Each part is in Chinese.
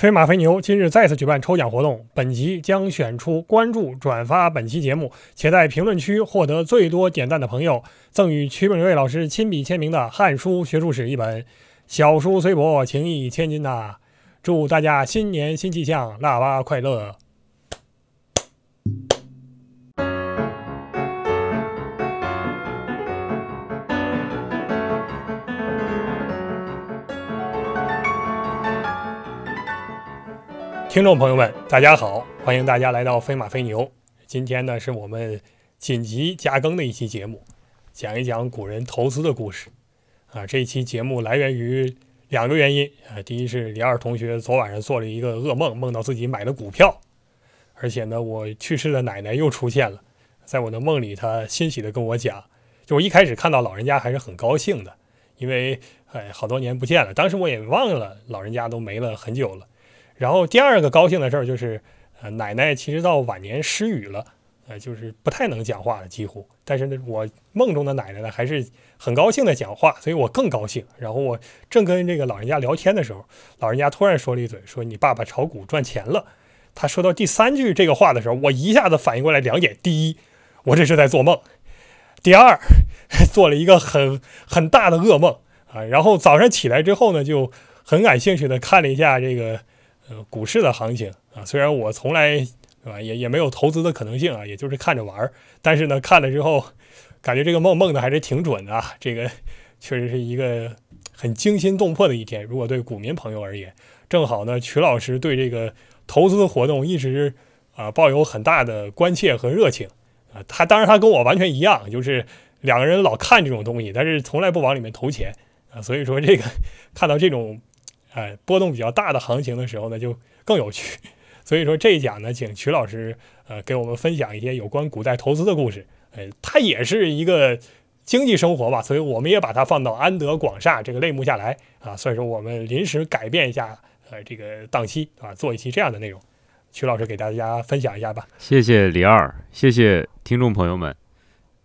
飞马飞牛今日再次举办抽奖活动，本集将选出关注、转发本期节目，且在评论区获得最多点赞的朋友，赠与曲本瑞老师亲笔签名的《汉书学术史》一本。小书虽薄，情义千金呐！祝大家新年新气象，腊八快乐！听众朋友们，大家好，欢迎大家来到飞马飞牛。今天呢，是我们紧急加更的一期节目，讲一讲古人投资的故事。啊，这一期节目来源于两个原因啊，第一是李二同学昨晚上做了一个噩梦，梦到自己买了股票，而且呢，我去世的奶奶又出现了，在我的梦里，她欣喜的跟我讲，就我一开始看到老人家还是很高兴的，因为哎，好多年不见了，当时我也忘了老人家都没了很久了。然后第二个高兴的事儿就是，呃，奶奶其实到晚年失语了，呃，就是不太能讲话了，几乎。但是呢，我梦中的奶奶呢，还是很高兴的讲话，所以我更高兴。然后我正跟这个老人家聊天的时候，老人家突然说了一嘴，说你爸爸炒股赚钱了。他说到第三句这个话的时候，我一下子反应过来两点：第一，我这是在做梦；第二，做了一个很很大的噩梦啊。然后早上起来之后呢，就很感兴趣的看了一下这个。呃，股市的行情啊，虽然我从来是吧，也也没有投资的可能性啊，也就是看着玩儿。但是呢，看了之后，感觉这个梦梦的还是挺准的啊。这个确实是一个很惊心动魄的一天。如果对股民朋友而言，正好呢，曲老师对这个投资活动一直啊抱有很大的关切和热情啊。他当然他跟我完全一样，就是两个人老看这种东西，但是从来不往里面投钱啊。所以说这个 看到这种。哎，波动比较大的行情的时候呢，就更有趣。所以说这一讲呢，请曲老师呃给我们分享一些有关古代投资的故事。哎，它也是一个经济生活吧，所以我们也把它放到安德广厦这个类目下来啊。所以说我们临时改变一下呃这个档期啊，做一期这样的内容。曲老师给大家分享一下吧。谢谢李二，谢谢听众朋友们。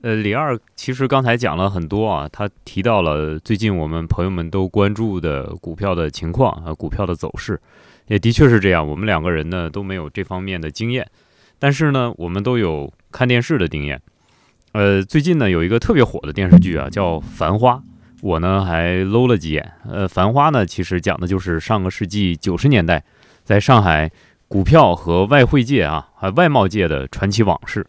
呃，李二其实刚才讲了很多啊，他提到了最近我们朋友们都关注的股票的情况啊，股票的走势，也的确是这样。我们两个人呢都没有这方面的经验，但是呢，我们都有看电视的经验。呃，最近呢有一个特别火的电视剧啊，叫《繁花》，我呢还搂了几眼。呃，《繁花》呢其实讲的就是上个世纪九十年代在上海股票和外汇界啊，还外贸界的传奇往事。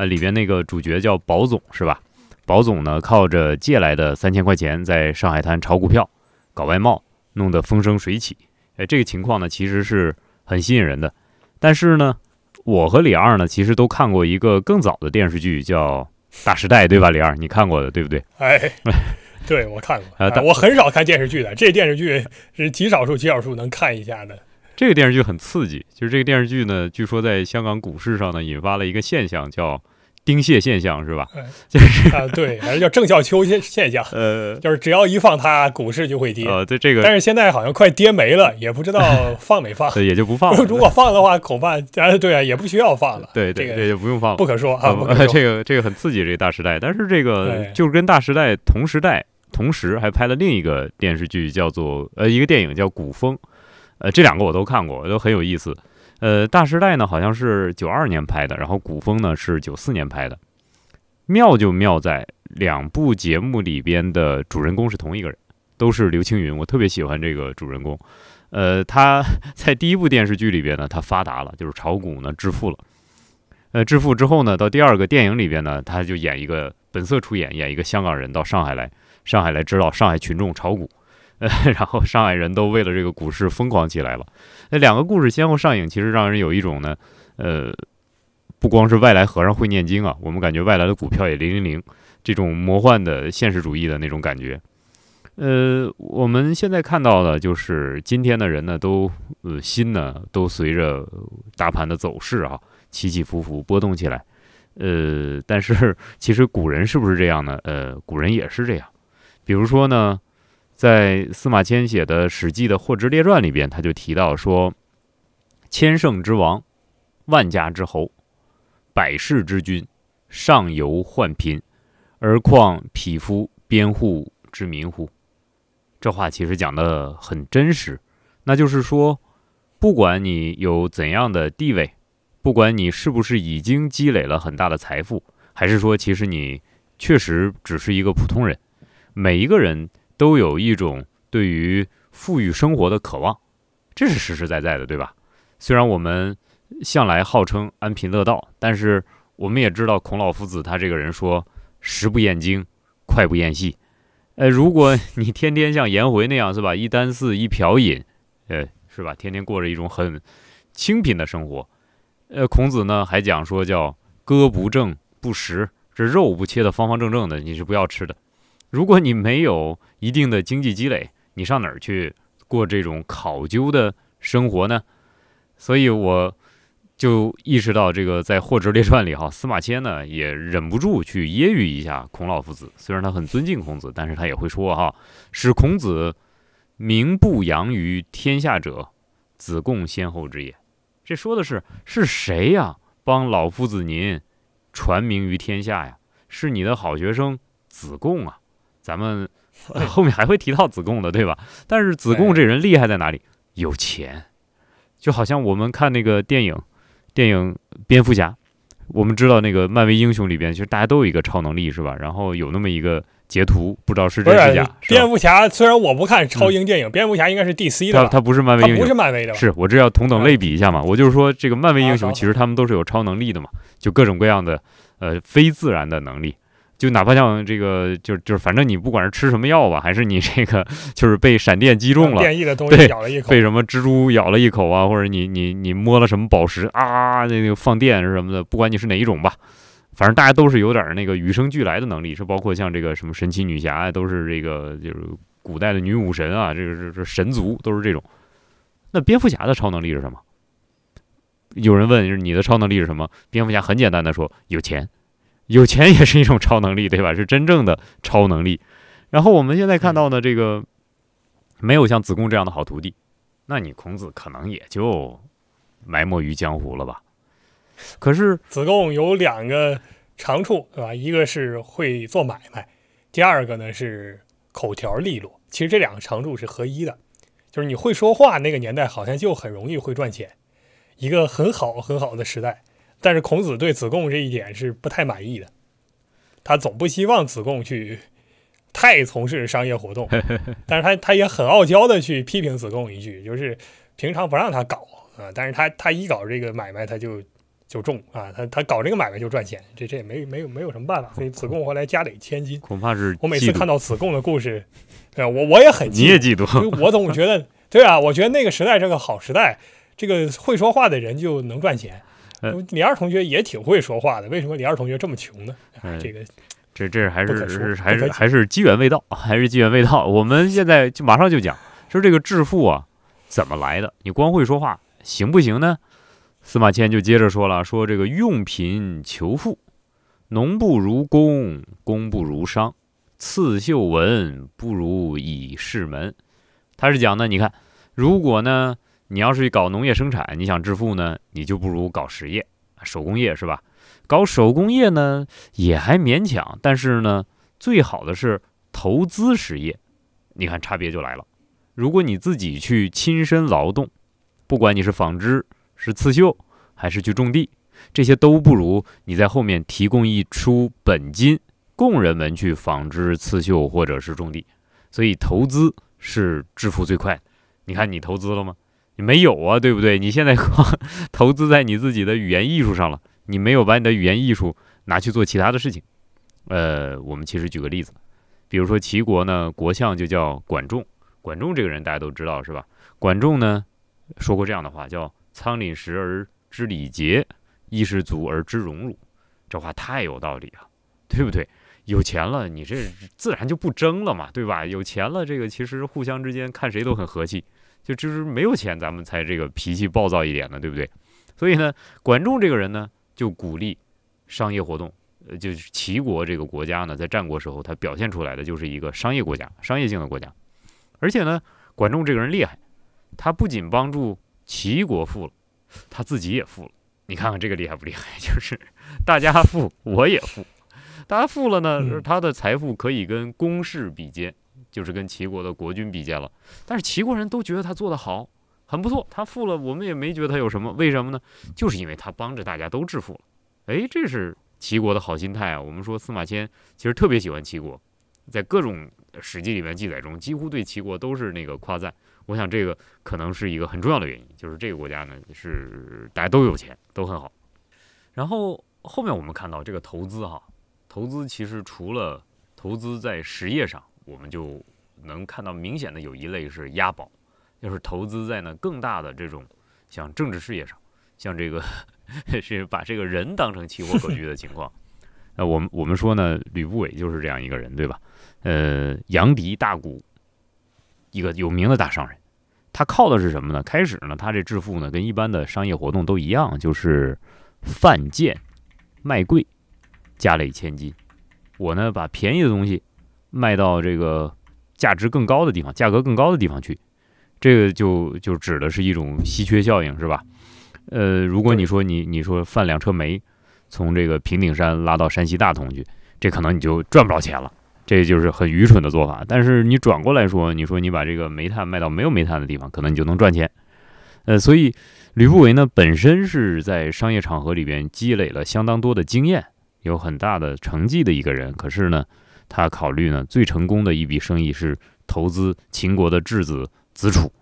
呃，里边那个主角叫保总是吧？保总呢，靠着借来的三千块钱，在上海滩炒股票、搞外贸，弄得风生水起。哎，这个情况呢，其实是很吸引人的。但是呢，我和李二呢，其实都看过一个更早的电视剧，叫《大时代》，对吧？李二，你看过的，对不对？哎，对我看过。啊，我很少看电视剧的，这电视剧是极少数、极少数能看一下的。这个电视剧很刺激，就是这个电视剧呢，据说在香港股市上呢，引发了一个现象，叫。丁蟹现象是吧？就是啊，对，还是叫郑孝秋现现象。呃，就是只要一放它，股市就会跌。呃，对这个，但是现在好像快跌没了，也不知道 放没放，也就不放。如果放的话，恐怕啊，对啊，也不需要放了。对，这个也就不用放了，不可说啊。这个这个很刺激，这个大时代。但是这个就是跟大时代同时代，同时还拍了另一个电视剧，叫做呃一个电影叫《古风》。呃，这两个我都看过，都很有意思。呃，大时代呢好像是九二年拍的，然后古风呢是九四年拍的。妙就妙在两部节目里边的主人公是同一个人，都是刘青云。我特别喜欢这个主人公。呃，他 在第一部电视剧里边呢，他发达了，就是炒股呢致富了。呃，致富之后呢，到第二个电影里边呢，他就演一个本色出演，演一个香港人到上海来，上海来指导上海群众炒股。呃，然后上海人都为了这个股市疯狂起来了。那两个故事先后上映，其实让人有一种呢，呃，不光是外来和尚会念经啊，我们感觉外来的股票也零零零，这种魔幻的现实主义的那种感觉。呃，我们现在看到的就是今天的人呢，都呃心呢都随着大盘的走势啊起起伏伏波动起来。呃，但是 其实古人是不是这样呢？呃，古人也是这样，比如说呢。在司马迁写的《史记》的《霍之列传》里边，他就提到说：“千乘之王，万家之侯，百世之君，上游患贫，而况匹夫边户之民乎？”这话其实讲的很真实，那就是说，不管你有怎样的地位，不管你是不是已经积累了很大的财富，还是说其实你确实只是一个普通人，每一个人都有一种对于富裕生活的渴望，这是实实在在的，对吧？虽然我们向来号称安贫乐道，但是我们也知道孔老夫子他这个人说：“食不厌精，脍不厌细。”呃，如果你天天像颜回那样是吧，一箪食一瓢饮，呃，是吧，天天过着一种很清贫的生活，呃，孔子呢还讲说叫割不正不食，这肉不切的方方正正的，你是不要吃的。如果你没有一定的经济积累，你上哪儿去过这种考究的生活呢？所以我。就意识到这个在《货殖列传》里哈，司马迁呢也忍不住去揶揄一下孔老夫子。虽然他很尊敬孔子，但是他也会说哈：“使孔子名不扬于天下者，子贡先后之也。”这说的是是谁呀？帮老夫子您传名于天下呀？是你的好学生子贡啊！咱们 后面还会提到子贡的，对吧？但是子贡这人厉害在哪里？有钱，就好像我们看那个电影。电影《蝙蝠侠》，我们知道那个漫威英雄里边，其实大家都有一个超能力，是吧？然后有那么一个截图，不知道是真是假。蝙蝠侠虽然我不看超英电影，蝙蝠侠应该是 DC 的，他他不是漫威英雄，不是漫威的。是我这要同等类比一下嘛？我就是说，这个漫威英雄其实他们都是有超能力的嘛，就各种各样的呃非自然的能力。就哪怕像这个，就就是反正你不管是吃什么药吧，还是你这个就是被闪电击中了，变异的东西咬了一口，被什么蜘蛛咬了一口啊，或者你你你摸了什么宝石啊，那个放电是什么的，不管你是哪一种吧，反正大家都是有点那个与生俱来的能力，是包括像这个什么神奇女侠都是这个就是古代的女武神啊，这个是是神族都是这种。那蝙蝠侠的超能力是什么？有人问，就是你的超能力是什么？蝙蝠侠很简单的说，有钱。有钱也是一种超能力，对吧？是真正的超能力。然后我们现在看到呢，这个没有像子贡这样的好徒弟，那你孔子可能也就埋没于江湖了吧？可是子贡有两个长处，对吧？一个是会做买卖，第二个呢是口条利落。其实这两个长处是合一的，就是你会说话，那个年代好像就很容易会赚钱，一个很好很好的时代。但是孔子对子贡这一点是不太满意的，他总不希望子贡去 太从事商业活动，但是他他也很傲娇的去批评子贡一句，就是平常不让他搞啊，但是他他一搞这个买卖他就就中啊，他他搞这个买卖就赚钱，这这也没没有没有什么办法，所以子贡后来家累千金，恐怕是我每次看到子贡的故事，对我我也很你也嫉妒，我总觉得对啊，我觉得那个时代是个好时代，这个会说话的人就能赚钱。李二同学也挺会说话的，为什么李二同学这么穷呢？这个，这这还是还是还是机缘未到，还是机缘未到。我们现在就马上就讲，说这个致富啊怎么来的？你光会说话行不行呢？司马迁就接着说了，说这个用贫求富，农不如工，工不如商，刺绣文不如以事门。他是讲呢，你看，如果呢？你要是搞农业生产，你想致富呢，你就不如搞实业、手工业，是吧？搞手工业呢也还勉强，但是呢，最好的是投资实业。你看差别就来了。如果你自己去亲身劳动，不管你是纺织、是刺绣，还是去种地，这些都不如你在后面提供一出本金，供人们去纺织、刺绣或者是种地。所以投资是致富最快。你看你投资了吗？没有啊，对不对？你现在光 投资在你自己的语言艺术上了，你没有把你的语言艺术拿去做其他的事情。呃，我们其实举个例子，比如说齐国呢，国相就叫管仲。管仲这个人大家都知道是吧？管仲呢说过这样的话，叫“仓廪实而知礼节，衣食足而知荣辱”。这话太有道理了，对不对？有钱了，你这自然就不争了嘛，对吧？有钱了，这个其实互相之间看谁都很和气。就就是没有钱，咱们才这个脾气暴躁一点呢，对不对？所以呢，管仲这个人呢，就鼓励商业活动。呃，就是齐国这个国家呢，在战国时候，他表现出来的就是一个商业国家、商业性的国家。而且呢，管仲这个人厉害，他不仅帮助齐国富了，他自己也富了。你看看这个厉害不厉害？就是大家富，我也富。大家富了呢，他的财富可以跟公室比肩。就是跟齐国的国君比肩了，但是齐国人都觉得他做得好，很不错。他富了，我们也没觉得他有什么，为什么呢？就是因为他帮着大家都致富了。哎，这是齐国的好心态啊。我们说司马迁其实特别喜欢齐国，在各种史记里面记载中，几乎对齐国都是那个夸赞。我想这个可能是一个很重要的原因，就是这个国家呢是大家都有钱，都很好。然后后面我们看到这个投资哈，投资其实除了投资在实业上，我们就能看到明显的有一类是押宝，就是投资在呢更大的这种像政治事业上，像这个 是把这个人当成期货格局的情况。那我们我们说呢，吕不韦就是这样一个人，对吧？呃，杨迪大贾，一个有名的大商人。他靠的是什么呢？开始呢，他这致富呢，跟一般的商业活动都一样，就是贩贱卖贵，加累千金。我呢，把便宜的东西卖到这个价值更高的地方，价格更高的地方去。这个就就指的是一种稀缺效应，是吧？呃，如果你说你你说贩两车煤，从这个平顶山拉到山西大同去，这可能你就赚不着钱了。这就是很愚蠢的做法，但是你转过来说，你说你把这个煤炭卖到没有煤炭的地方，可能你就能赚钱。呃，所以吕不韦呢，本身是在商业场合里边积累了相当多的经验，有很大的成绩的一个人。可是呢，他考虑呢，最成功的一笔生意是投资秦国的质子子楚。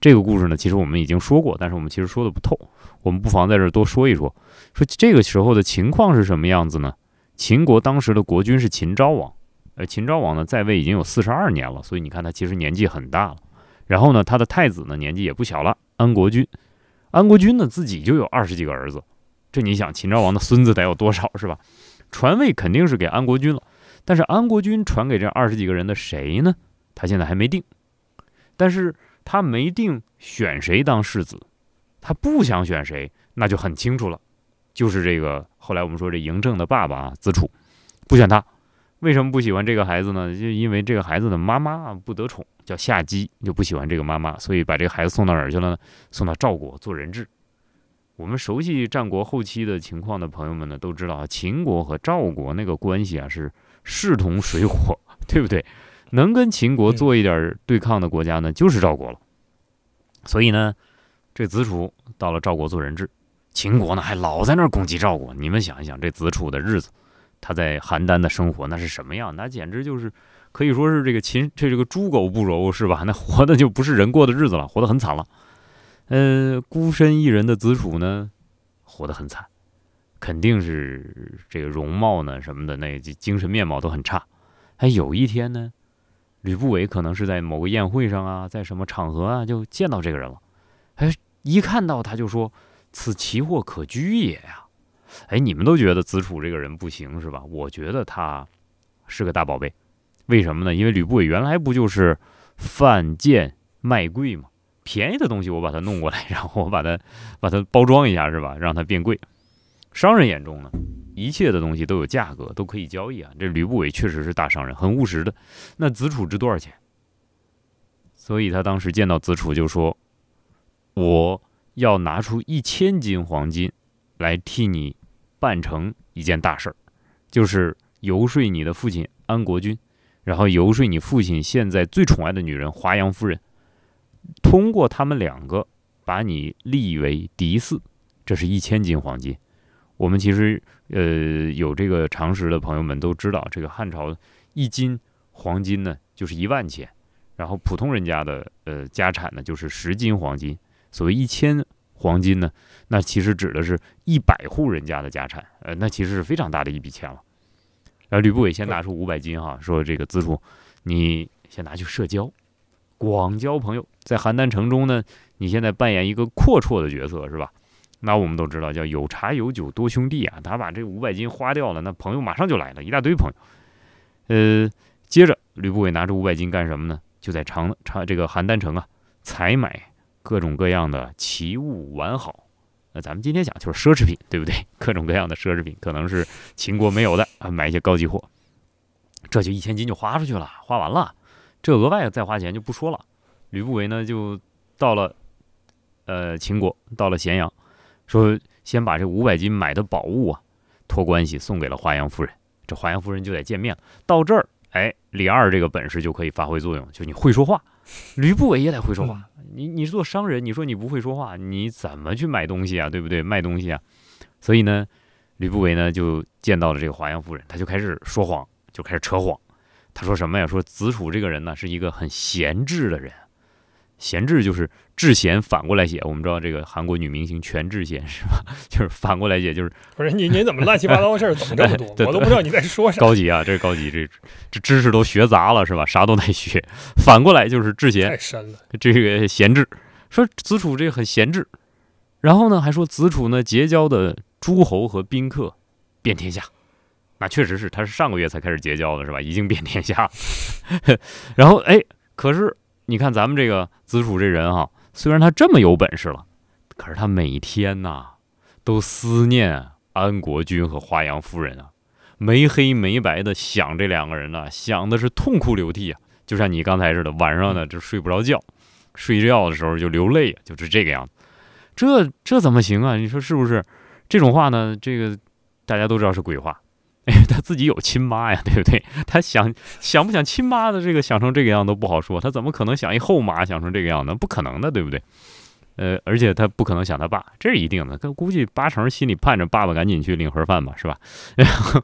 这个故事呢，其实我们已经说过，但是我们其实说的不透，我们不妨在这儿多说一说。说这个时候的情况是什么样子呢？秦国当时的国君是秦昭王。呃，秦昭王呢在位已经有四十二年了，所以你看他其实年纪很大了。然后呢，他的太子呢年纪也不小了，安国君。安国君呢自己就有二十几个儿子，这你想秦昭王的孙子得有多少是吧？传位肯定是给安国君了，但是安国君传给这二十几个人的谁呢？他现在还没定。但是他没定选谁当世子，他不想选谁，那就很清楚了，就是这个后来我们说这嬴政的爸爸啊子楚，不选他。为什么不喜欢这个孩子呢？就因为这个孩子的妈妈不得宠，叫夏姬，就不喜欢这个妈妈，所以把这个孩子送到哪儿去了呢？送到赵国做人质。我们熟悉战国后期的情况的朋友们呢，都知道啊，秦国和赵国那个关系啊是势同水火，对不对？能跟秦国做一点对抗的国家呢，就是赵国了。所以呢，这子楚到了赵国做人质，秦国呢还老在那儿攻击赵国。你们想一想，这子楚的日子。他在邯郸的生活那是什么样？那简直就是可以说是这个秦这这个猪狗不如是吧？那活的就不是人过的日子了，活得很惨了。呃，孤身一人的子楚呢，活得很惨，肯定是这个容貌呢什么的，那精神面貌都很差。还有一天呢，吕不韦可能是在某个宴会上啊，在什么场合啊，就见到这个人了。哎，一看到他就说：“此奇货可居也呀。”哎，你们都觉得子楚这个人不行是吧？我觉得他是个大宝贝，为什么呢？因为吕不韦原来不就是贩贱卖贵吗？便宜的东西我把它弄过来，然后我把它把它包装一下是吧？让它变贵。商人眼中呢，一切的东西都有价格，都可以交易啊。这吕不韦确实是大商人，很务实的。那子楚值多少钱？所以他当时见到子楚就说：“我要拿出一千斤黄金来替你。”办成一件大事儿，就是游说你的父亲安国君，然后游说你父亲现在最宠爱的女人华阳夫人，通过他们两个把你立为嫡嗣，这是一千斤黄金。我们其实呃有这个常识的朋友们都知道，这个汉朝一斤黄金呢就是一万钱，然后普通人家的呃家产呢就是十斤黄金，所谓一千。黄金呢？那其实指的是一百户人家的家产，呃，那其实是非常大的一笔钱了。然后吕不韦先拿出五百金，哈，说这个资助，你先拿去社交，广交朋友。在邯郸城中呢，你现在扮演一个阔绰的角色，是吧？那我们都知道叫有茶有酒多兄弟啊。他把这五百斤花掉了，那朋友马上就来了，一大堆朋友。呃，接着吕不韦拿着五百斤干什么呢？就在长长这个邯郸城啊，采买。各种各样的奇物完好，那咱们今天讲就是奢侈品，对不对？各种各样的奢侈品，可能是秦国没有的啊，买一些高级货，这就一千金就花出去了，花完了，这额外再花钱就不说了。吕不韦呢，就到了呃秦国，到了咸阳，说先把这五百斤买的宝物啊，托关系送给了华阳夫人，这华阳夫人就得见面了。到这儿，哎，李二这个本事就可以发挥作用，就你会说话，吕不韦也得会说话。你你是做商人，你说你不会说话，你怎么去买东西啊？对不对？卖东西啊？所以呢，吕不韦呢就见到了这个华阳夫人，他就开始说谎，就开始扯谎。他说什么呀？说子楚这个人呢是一个很闲置的人。贤智就是智贤，反过来写。我们知道这个韩国女明星全智贤是吧？就是反过来写，就是不是你你怎么乱七八糟的事儿懂这么多？我都不知道你在说啥。高级啊，这是高级，这这知识都学杂了是吧？啥都得学。反过来就是智贤，太深了。这个贤智说子楚这个很贤智，然后呢还说子楚呢结交的诸侯和宾客遍天下。那确实是，他是上个月才开始结交的是吧？已经遍天下。然后哎，可是。你看咱们这个子楚这人哈，虽然他这么有本事了，可是他每天呐都思念安国君和华阳夫人啊，没黑没白的想这两个人呢，想的是痛哭流涕啊，就像你刚才似的，晚上呢就睡不着觉，睡觉的时候就流泪啊，就是这个样子。这这怎么行啊？你说是不是？这种话呢，这个大家都知道是鬼话。哎，他自己有亲妈呀，对不对？他想想不想亲妈的这个想成这个样都不好说，他怎么可能想一后妈想成这个样呢？不可能的，对不对？呃，而且他不可能想他爸，这是一定的。他估计八成心里盼着爸爸赶紧去领盒饭吧，是吧？然后，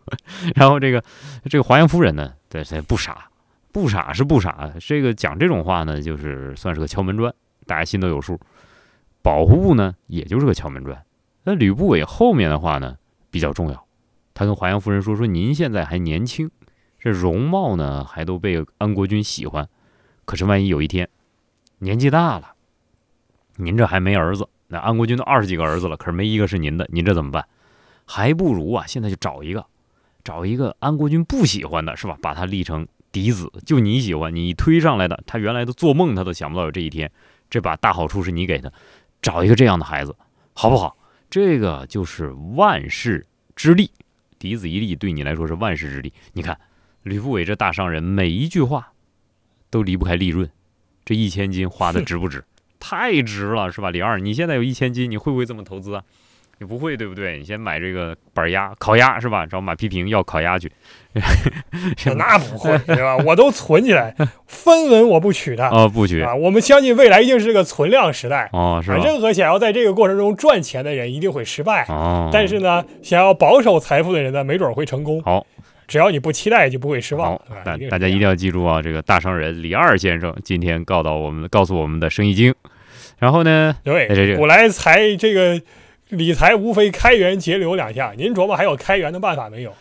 然后这个这个华阳夫人呢，对，她不傻，不傻是不傻。这个讲这种话呢，就是算是个敲门砖，大家心都有数。保护部呢，也就是个敲门砖。那吕不韦后面的话呢，比较重要。他跟华阳夫人说：“说您现在还年轻，这容貌呢还都被安国君喜欢。可是万一有一天年纪大了，您这还没儿子，那安国君都二十几个儿子了，可是没一个是您的，您这怎么办？还不如啊，现在就找一个，找一个安国君不喜欢的，是吧？把他立成嫡子，就你喜欢，你推上来的，他原来都做梦他都想不到有这一天。这把大好处是你给他，找一个这样的孩子，好不好？这个就是万世之利。”嫡子一立对你来说是万世之利。你看，吕不韦这大商人，每一句话都离不开利润。这一千金花的值不值？太值了，是吧？李二，你现在有一千金，你会不会这么投资啊？你不会对不对？你先买这个板鸭、烤鸭是吧？找马批评要烤鸭去。那不会 对吧？我都存起来，分文我不取的啊，不取啊。我们相信未来一定是个存量时代哦，是吧？任何想要在这个过程中赚钱的人一定会失败哦，但是呢，想要保守财富的人呢，没准会成功。好，只要你不期待，就不会失望。好，大大家一定要记住啊，这个大商人李二先生今天告到我们，告诉我们的生意经。然后呢，对，古来财这个。理财无非开源节流两下，您琢磨还有开源的办法没有？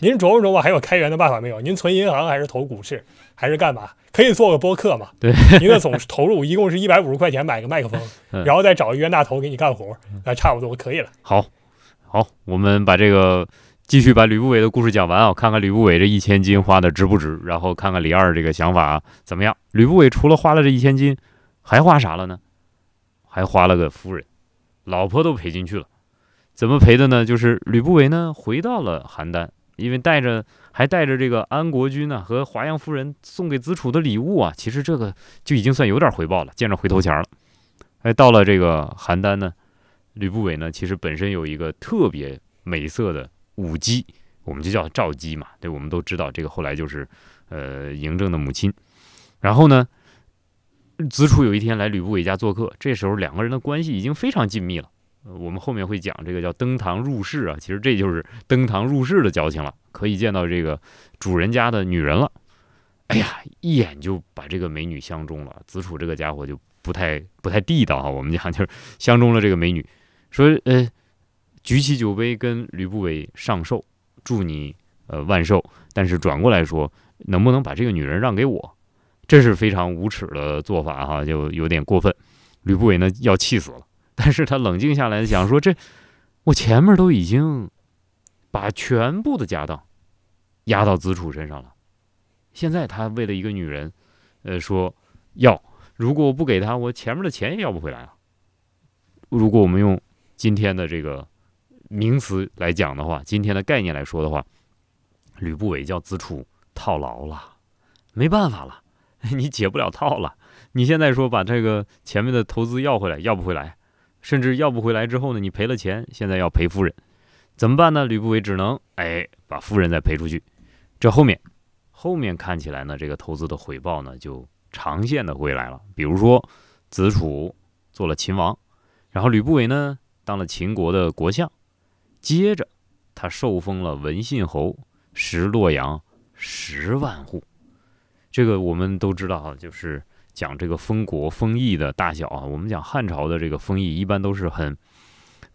您琢磨琢磨还有开源的办法没有？您存银行还是投股市还是干嘛？可以做个播客嘛？对，您的总投入一共是一百五十块钱买个麦克风，然后再找一冤大头给你干活，那差不多可以了。好，好，我们把这个继续把吕不韦的故事讲完啊，看看吕不韦这一千金花的值不值，然后看看李二这个想法怎么样。吕不韦除了花了这一千金，还花啥了呢？还花了个夫人。老婆都赔进去了，怎么赔的呢？就是吕不韦呢回到了邯郸，因为带着还带着这个安国君呢和华阳夫人送给子楚的礼物啊，其实这个就已经算有点回报了，见着回头钱了。哎，到了这个邯郸呢，吕不韦呢其实本身有一个特别美色的舞姬，我们就叫赵姬嘛，对，我们都知道这个后来就是呃嬴政的母亲，然后呢。子楚有一天来吕不韦家做客，这时候两个人的关系已经非常紧密了。我们后面会讲这个叫登堂入室啊，其实这就是登堂入室的交情了，可以见到这个主人家的女人了。哎呀，一眼就把这个美女相中了。子楚这个家伙就不太不太地道啊，我们讲就是相中了这个美女，说呃，举起酒杯跟吕不韦上寿，祝你呃万寿。但是转过来说，能不能把这个女人让给我？这是非常无耻的做法，哈，就有点过分。吕不韦呢要气死了，但是他冷静下来想说：这我前面都已经把全部的家当压到子楚身上了，现在他为了一个女人，呃，说要，如果我不给他，我前面的钱也要不回来啊。如果我们用今天的这个名词来讲的话，今天的概念来说的话，吕不韦叫子楚套牢了，没办法了。你解不了套了。你现在说把这个前面的投资要回来，要不回来，甚至要不回来之后呢，你赔了钱，现在要赔夫人，怎么办呢？吕不韦只能哎把夫人再赔出去。这后面，后面看起来呢，这个投资的回报呢就长线的回来了。比如说子楚做了秦王，然后吕不韦呢当了秦国的国相，接着他受封了文信侯，食洛阳十万户。这个我们都知道啊，就是讲这个封国封邑的大小啊。我们讲汉朝的这个封邑，一般都是很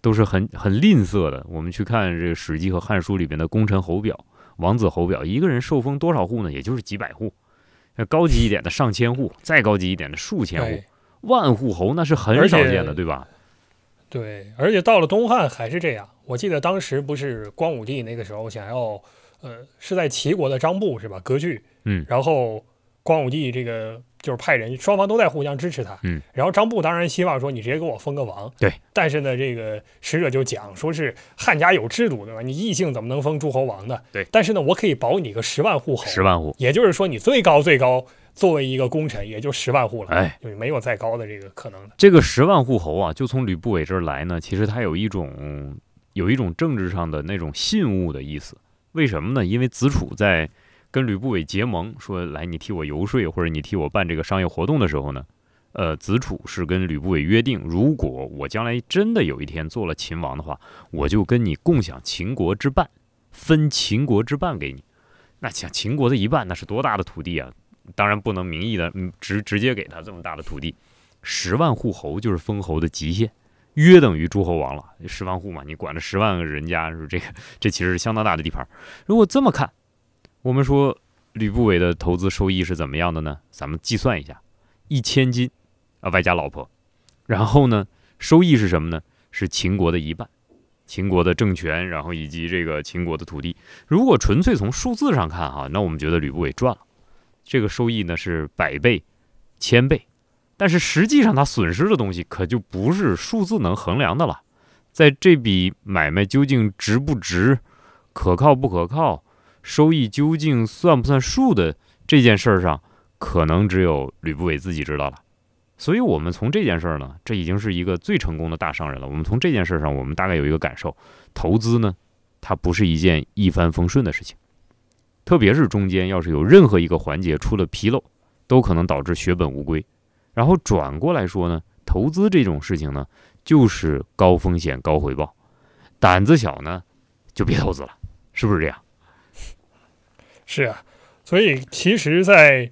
都是很很吝啬的。我们去看这个《史记》和《汉书》里边的功臣侯表、王子侯表，一个人受封多少户呢？也就是几百户。那高级一点的上千户，再高级一点的数千户，万户侯那是很少见的，对吧？对，而且到了东汉还是这样。我记得当时不是光武帝那个时候想要，呃，是在齐国的张布是吧？割据，嗯，然后光武帝这个。就是派人，双方都在互相支持他。嗯，然后张布当然希望说你直接给我封个王。对，但是呢，这个使者就讲说是汉家有制度，对吧？你异姓怎么能封诸侯王呢？对，但是呢，我可以保你个十万户侯。十万户，也就是说你最高最高作为一个功臣，也就十万户了。哎，就没有再高的这个可能了。这个十万户侯啊，就从吕不韦这儿来呢。其实他有一种有一种政治上的那种信物的意思。为什么呢？因为子楚在。跟吕不韦结盟，说来你替我游说，或者你替我办这个商业活动的时候呢，呃，子楚是跟吕不韦约定，如果我将来真的有一天做了秦王的话，我就跟你共享秦国之半，分秦国之半给你。那想秦国的一半，那是多大的土地啊？当然不能名义的，直直接给他这么大的土地，十万户侯就是封侯的极限，约等于诸侯王了。十万户嘛，你管着十万个人家，是这个这其实是相当大的地盘。如果这么看。我们说吕不韦的投资收益是怎么样的呢？咱们计算一下，一千金啊，外加老婆，然后呢，收益是什么呢？是秦国的一半，秦国的政权，然后以及这个秦国的土地。如果纯粹从数字上看哈，那我们觉得吕不韦赚了，这个收益呢是百倍、千倍，但是实际上他损失的东西可就不是数字能衡量的了。在这笔买卖究竟值不值，可靠不可靠？收益究竟算不算数的这件事儿上，可能只有吕不韦自己知道了。所以，我们从这件事儿呢，这已经是一个最成功的大商人了。我们从这件事儿上，我们大概有一个感受：投资呢，它不是一件一帆风顺的事情，特别是中间要是有任何一个环节出了纰漏，都可能导致血本无归。然后转过来说呢，投资这种事情呢，就是高风险高回报，胆子小呢，就别投资了，是不是这样？是啊，所以其实在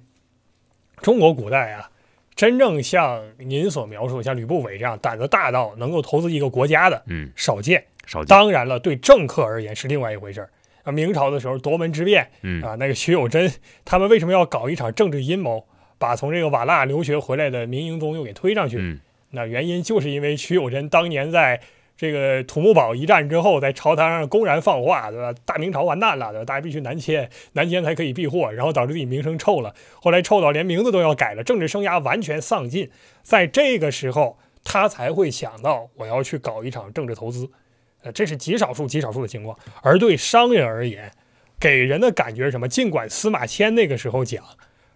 中国古代啊，真正像您所描述，像吕不韦这样胆子大到能够投资一个国家的，嗯，少见。少见。当然了，对政客而言是另外一回事儿啊。明朝的时候夺门之变，嗯啊，那个徐有贞他们为什么要搞一场政治阴谋，把从这个瓦剌留学回来的明英宗又给推上去？嗯，那原因就是因为徐有贞当年在。这个土木堡一战之后，在朝堂上公然放话，对吧？大明朝完蛋了，对吧？大家必须南迁，南迁才可以避祸，然后导致自己名声臭了。后来臭到连名字都要改了，政治生涯完全丧尽。在这个时候，他才会想到我要去搞一场政治投资。呃，这是极少数、极少数的情况。而对商人而言，给人的感觉是什么？尽管司马迁那个时候讲，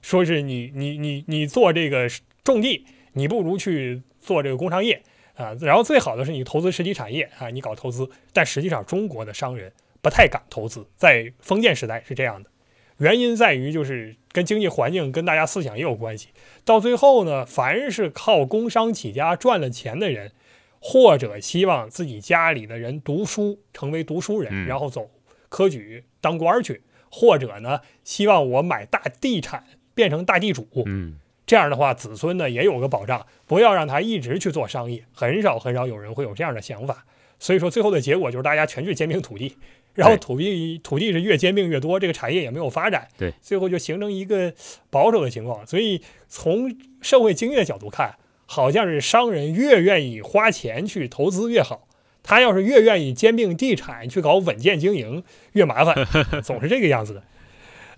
说是你、你、你、你做这个种地，你不如去做这个工商业。啊，然后最好的是你投资实体产业啊，你搞投资，但实际上中国的商人不太敢投资，在封建时代是这样的，原因在于就是跟经济环境跟大家思想也有关系。到最后呢，凡是靠工商起家赚了钱的人，或者希望自己家里的人读书成为读书人，然后走科举当官去，或者呢，希望我买大地产变成大地主，嗯。这样的话，子孙呢也有个保障，不要让他一直去做商业。很少很少有人会有这样的想法，所以说最后的结果就是大家全去兼并土地，然后土地土地是越兼并越多，这个产业也没有发展，对，最后就形成一个保守的情况。所以从社会经济的角度看，好像是商人越愿意花钱去投资越好，他要是越愿意兼并地产去搞稳健经营越麻烦，总是这个样子的。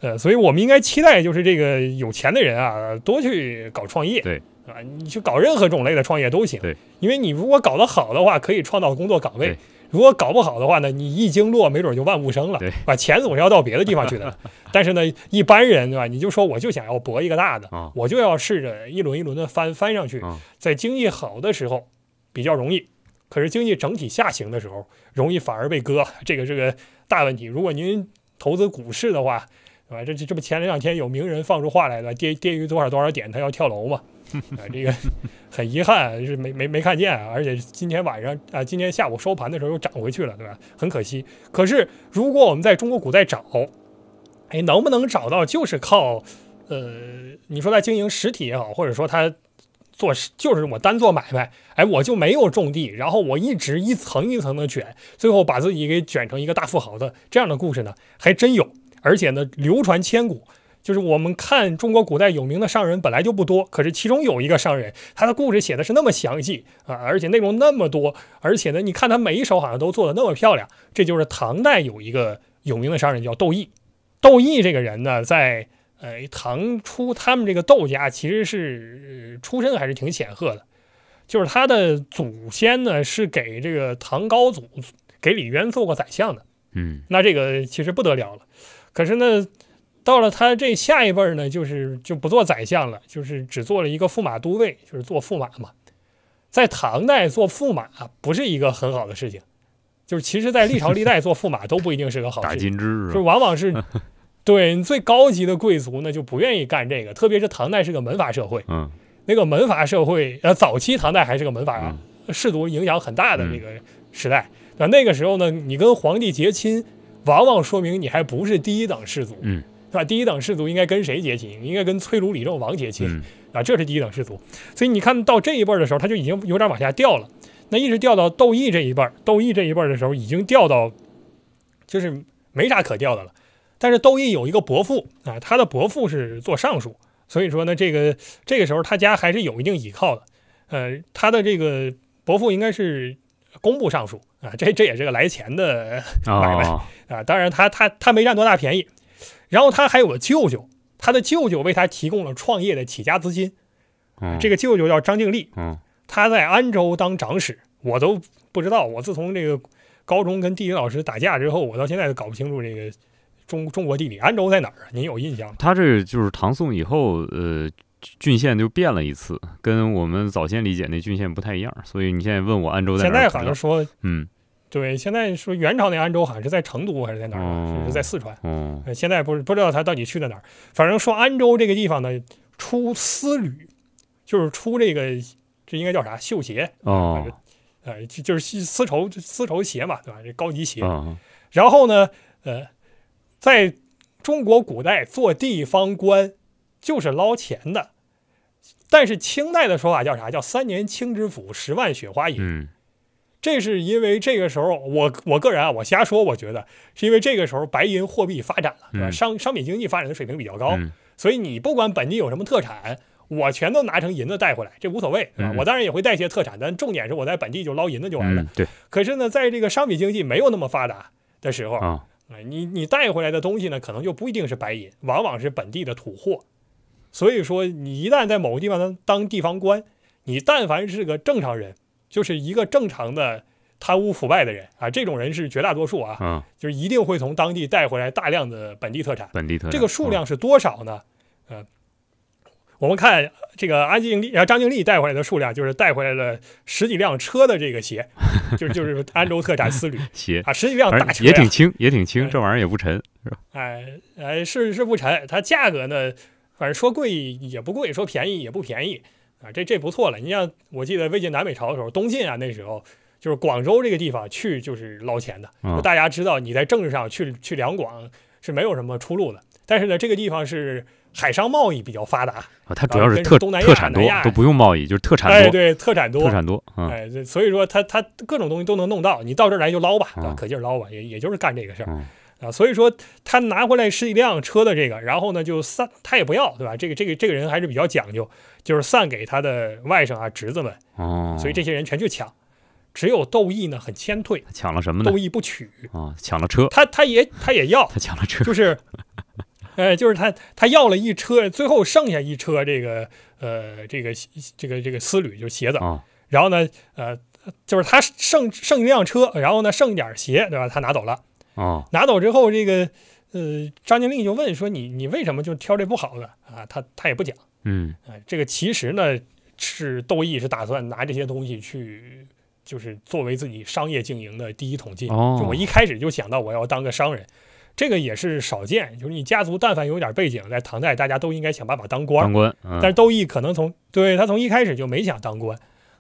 呃，所以我们应该期待，就是这个有钱的人啊，多去搞创业，对，啊，你去搞任何种类的创业都行，对，因为你如果搞得好的话，可以创造工作岗位；如果搞不好的话呢，你一经落，没准就万物生了，对，把钱总是要到别的地方去的。但是呢，一般人对吧？你就说我就想要搏一个大的，我就要试着一轮一轮的翻翻上去，在经济好的时候比较容易，可是经济整体下行的时候，容易反而被割，这个这个大问题。如果您投资股市的话，对吧？这这这不前两天有名人放出话来了，跌跌于多少多少点，他要跳楼嘛？啊，这个很遗憾是没没没看见啊，而且今天晚上啊，今天下午收盘的时候又涨回去了，对吧？很可惜。可是如果我们在中国古代找，哎，能不能找到就是靠，呃，你说他经营实体也好，或者说他做就是我单做买卖，哎，我就没有种地，然后我一直一层一层的卷，最后把自己给卷成一个大富豪的这样的故事呢，还真有，而且呢流传千古。就是我们看中国古代有名的商人本来就不多，可是其中有一个商人，他的故事写的是那么详细啊，而且内容那么多，而且呢，你看他每一手好像都做的那么漂亮。这就是唐代有一个有名的商人叫窦毅。窦毅这个人呢，在呃唐初他们这个窦家其实是出身还是挺显赫的，就是他的祖先呢是给这个唐高祖给李渊做过宰相的，嗯，那这个其实不得了了。可是呢。到了他这下一辈儿呢，就是就不做宰相了，就是只做了一个驸马都尉，就是做驸马嘛。在唐代做驸马不是一个很好的事情，就是其实，在历朝历代做驸马都不一定是个好事。打金枝就往往是 对最高级的贵族呢就不愿意干这个，特别是唐代是个门阀社会，嗯，那个门阀社会，呃，早期唐代还是个门阀氏族影响很大的那个时代。那那个时候呢，你跟皇帝结亲，往往说明你还不是第一等氏族，嗯。是吧？第一等氏族应该跟谁结亲？应该跟崔卢李郑王结亲啊，这是第一等氏族。所以你看到这一辈的时候，他就已经有点往下掉了。那一直掉到窦毅这一辈窦毅这一辈的时候，已经掉到就是没啥可掉的了。但是窦毅有一个伯父啊，他的伯父是做尚书，所以说呢，这个这个时候他家还是有一定依靠的。呃，他的这个伯父应该是工部尚书啊，这这也是个来钱的 买卖啊。当然，他他他没占多大便宜。然后他还有个舅舅，他的舅舅为他提供了创业的起家资金。这个舅舅叫张敬利，他在安州当长史，我都不知道。我自从这个高中跟地理老师打架之后，我到现在都搞不清楚这个中中国地理安州在哪儿啊？您有印象吗？他这就是唐宋以后，呃，郡县就变了一次，跟我们早先理解那郡县不太一样。所以你现在问我安州在哪儿？现在好像说，嗯。对，现在说元朝那安州好像是在成都还是在哪儿？是在四川。嗯，现在不是不知道他到底去了哪儿。反正说安州这个地方呢，出丝履，就是出这个这应该叫啥绣鞋哦，呃，就是丝绸丝绸鞋嘛，对吧？这高级鞋。然后呢，呃，在中国古代做地方官就是捞钱的，但是清代的说法叫啥？叫三年清知府，十万雪花银。这是因为这个时候，我我个人啊，我瞎说，我觉得是因为这个时候白银货币发展了，对吧？商商品经济发展的水平比较高，所以你不管本地有什么特产，我全都拿成银子带回来，这无所谓，对吧？我当然也会带些特产，但重点是我在本地就捞银子就完了。对。可是呢，在这个商品经济没有那么发达的时候啊，你你带回来的东西呢，可能就不一定是白银，往往是本地的土货。所以说，你一旦在某个地方当当地方官，你但凡是个正常人。就是一个正常的贪污腐败的人啊，这种人是绝大多数啊，嗯，就是一定会从当地带回来大量的本地特产。本地特产这个数量是多少呢？呃，我们看这个安静丽啊，张静丽带回来的数量，就是带回来了十几辆车的这个鞋，就是就是安州特产丝履 鞋啊，十几辆大车也挺轻，也挺轻，这玩意儿也不沉，是吧？哎哎，是是不沉，它价格呢，反正说贵也不贵，说便宜也不便宜。啊，这这不错了。你像我记得魏晋南北朝的时候，东晋啊，那时候就是广州这个地方去就是捞钱的。大家知道你在政治上去去两广是没有什么出路的。但是呢，这个地方是海商贸易比较发达啊，它主要是特特产多，都不用贸易，就是特产多。哎，对，特产多，特产多。哎，所以说它它各种东西都能弄到，你到这儿来就捞吧，可劲儿捞吧，也也就是干这个事儿。啊，所以说他拿回来是一辆车的这个，然后呢就散，他也不要，对吧？这个这个这个人还是比较讲究，就是散给他的外甥啊侄子们。哦，所以这些人全去抢，只有窦毅呢很谦退，抢了什么呢？窦毅不取啊，抢了车。他他也他也要，他抢了车，就是，呃，就是他他要了一车，最后剩下一车这个呃这个这个这个丝履就是鞋子，然后呢呃就是他剩剩一辆车，然后呢剩一点鞋，对吧？他拿走了。哦，拿走之后，这个呃，张经理就问说：“你你为什么就挑这不好的啊？”他他也不讲，嗯，哎，这个其实呢是窦毅是打算拿这些东西去，就是作为自己商业经营的第一桶金。哦，就我一开始就想到我要当个商人，这个也是少见。就是你家族但凡有点背景，在唐代大家都应该想办法当官。当官，但是窦毅可能从对他从一开始就没想当官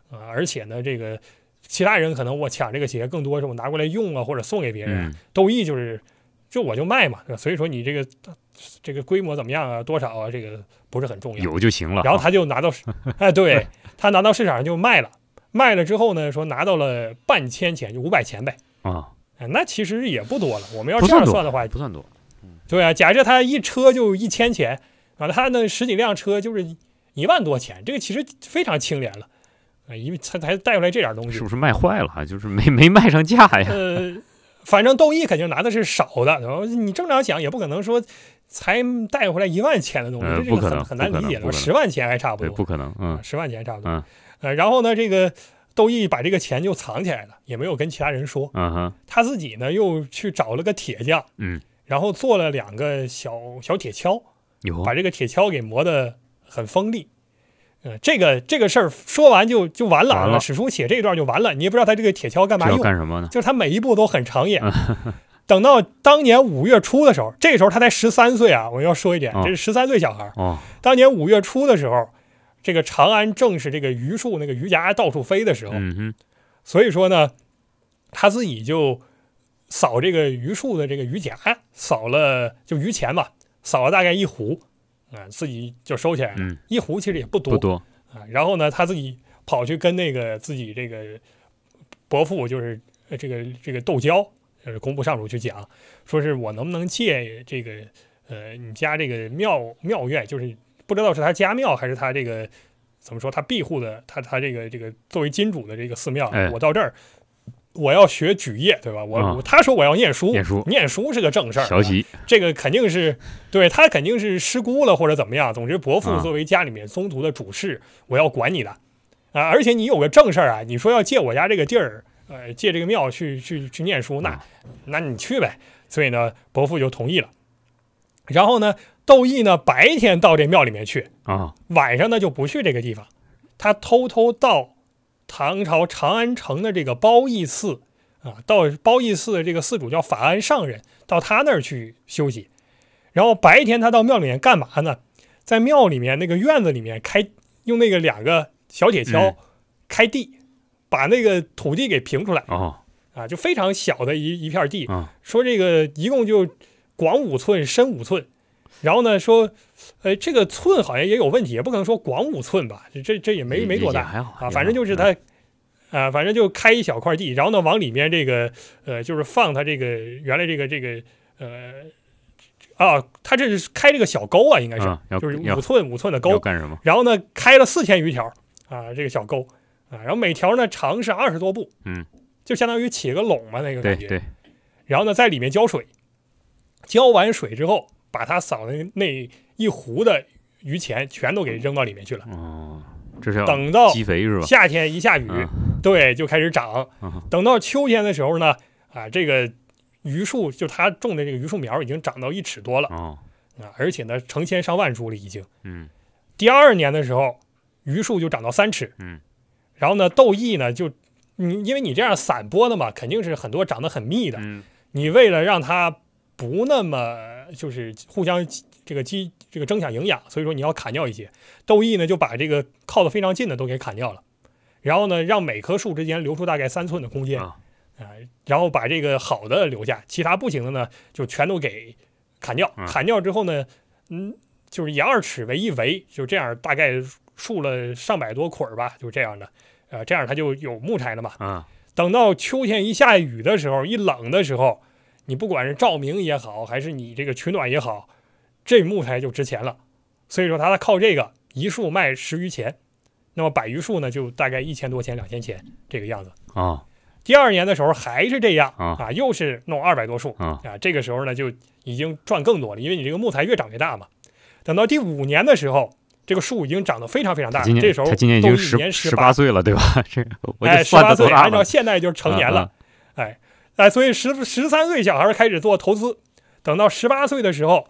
啊，而且呢，这个其他人可能我抢这个鞋更多是我拿过来用啊，或者送给别人。窦毅就是就我就卖嘛，所以说你这个这个规模怎么样啊，多少啊，这个不是很重要，有就行了。然后他就拿到，哎，对他拿到市场上就卖了。卖了之后呢，说拿到了半千钱，就五百钱呗。啊，那其实也不多了。我们要这样算的话，不算多。对啊，假设他一车就一千钱啊，他那十几辆车就是一万多钱，这个其实非常清廉了啊，因为他才带回来这点东西。是不是卖坏了？就是没没卖上价呀？呃，反正窦毅肯定拿的是少的。然后你正常讲，也不可能说才带回来一万钱的东西，这个很很难理解的。十万钱还差不多，不可能。嗯，十万钱差不多。呃，然后呢，这个窦毅把这个钱就藏起来了，也没有跟其他人说。嗯哼，他自己呢又去找了个铁匠，嗯，然后做了两个小小铁锹，把这个铁锹给磨得很锋利。嗯，这个这个事儿说完就就完了。完了，史书写这一段就完了。你也不知道他这个铁锹干嘛用？干什么呢？就是他每一步都很长眼。等到当年五月初的时候，这时候他才十三岁啊！我要说一点，这是十三岁小孩。哦，当年五月初的时候。这个长安正是这个榆树那个榆荚到处飞的时候，嗯所以说呢，他自己就扫这个榆树的这个榆荚，扫了就榆钱嘛，扫了大概一壶，啊，自己就收起来了。一壶其实也不多，不多啊。然后呢，他自己跑去跟那个自己这个伯父，就是这个这个窦娇，呃，工部尚书去讲，说是我能不能借这个呃你家这个庙庙院，就是。不知道是他家庙还是他这个怎么说？他庇护的他他这个这个作为金主的这个寺庙，我到这儿我要学举业，对吧？我他说我要念书，念书念书是个正事儿。学习这个肯定是对他肯定是失孤了或者怎么样。总之，伯父作为家里面宗族的主事，我要管你的啊！而且你有个正事儿啊，你说要借我家这个地儿，呃，借这个庙去去去念书，那那你去呗。所以呢，伯父就同意了。然后呢？窦毅呢，白天到这庙里面去啊，晚上呢就不去这个地方，他偷偷到唐朝长安城的这个褒义寺啊，到褒义寺的这个寺主叫法安上人，到他那儿去休息。然后白天他到庙里面干嘛呢？在庙里面那个院子里面开，用那个两个小铁锹开地，把那个土地给平出来啊啊，就非常小的一一片地，说这个一共就广五寸，深五寸。然后呢，说，呃，这个寸好像也有问题，也不可能说广五寸吧，这这也没没多大啊，反正就是他，啊，反正就开一小块地，然后呢，往里面这个，呃，就是放他这个原来这个这个，呃，啊，他这是开这个小沟啊，应该是，就是五寸五寸的沟，干什么？然后呢，开了四千余条啊，这个小沟啊，然后每条呢长是二十多步，嗯，就相当于起个垄嘛，那个感觉，对，然后呢，在里面浇水，浇完水之后。把它扫的那一壶的榆钱全都给扔到里面去了。哦，这是等到积肥是吧？夏天一下雨，对，就开始长。等到秋天的时候呢，啊，这个榆树就他种的这个榆树苗已经长到一尺多了。啊，而且呢，成千上万株了已经。嗯。第二年的时候，榆树就长到三尺。嗯。然后呢，豆艺呢，就你因为你这样散播的嘛，肯定是很多长得很密的。嗯。你为了让它不那么。就是互相这个积这个争抢营养，所以说你要砍掉一些。窦毅呢就把这个靠得非常近的都给砍掉了，然后呢让每棵树之间留出大概三寸的空间啊，然后把这个好的留下，其他不行的呢就全都给砍掉。砍掉之后呢，嗯，就是以二尺为一围，就这样大概竖了上百多捆吧，就这样的，呃，这样它就有木柴了嘛。啊，等到秋天一下雨的时候，一冷的时候。你不管是照明也好，还是你这个取暖也好，这木材就值钱了。所以说他靠这个一束卖十余钱，那么百余束呢，就大概一千多钱、两千钱这个样子啊。第二年的时候还是这样啊，又是弄二百多束啊。这个时候呢，就已经赚更多了，因为你这个木材越长越大嘛。等到第五年的时候，这个树已经长得非常非常大。这时候他今年已经十十八岁了，对吧？这哎，十八岁，按照现在就是成年了，哎。哎，所以十十三岁小孩开始做投资，等到十八岁的时候，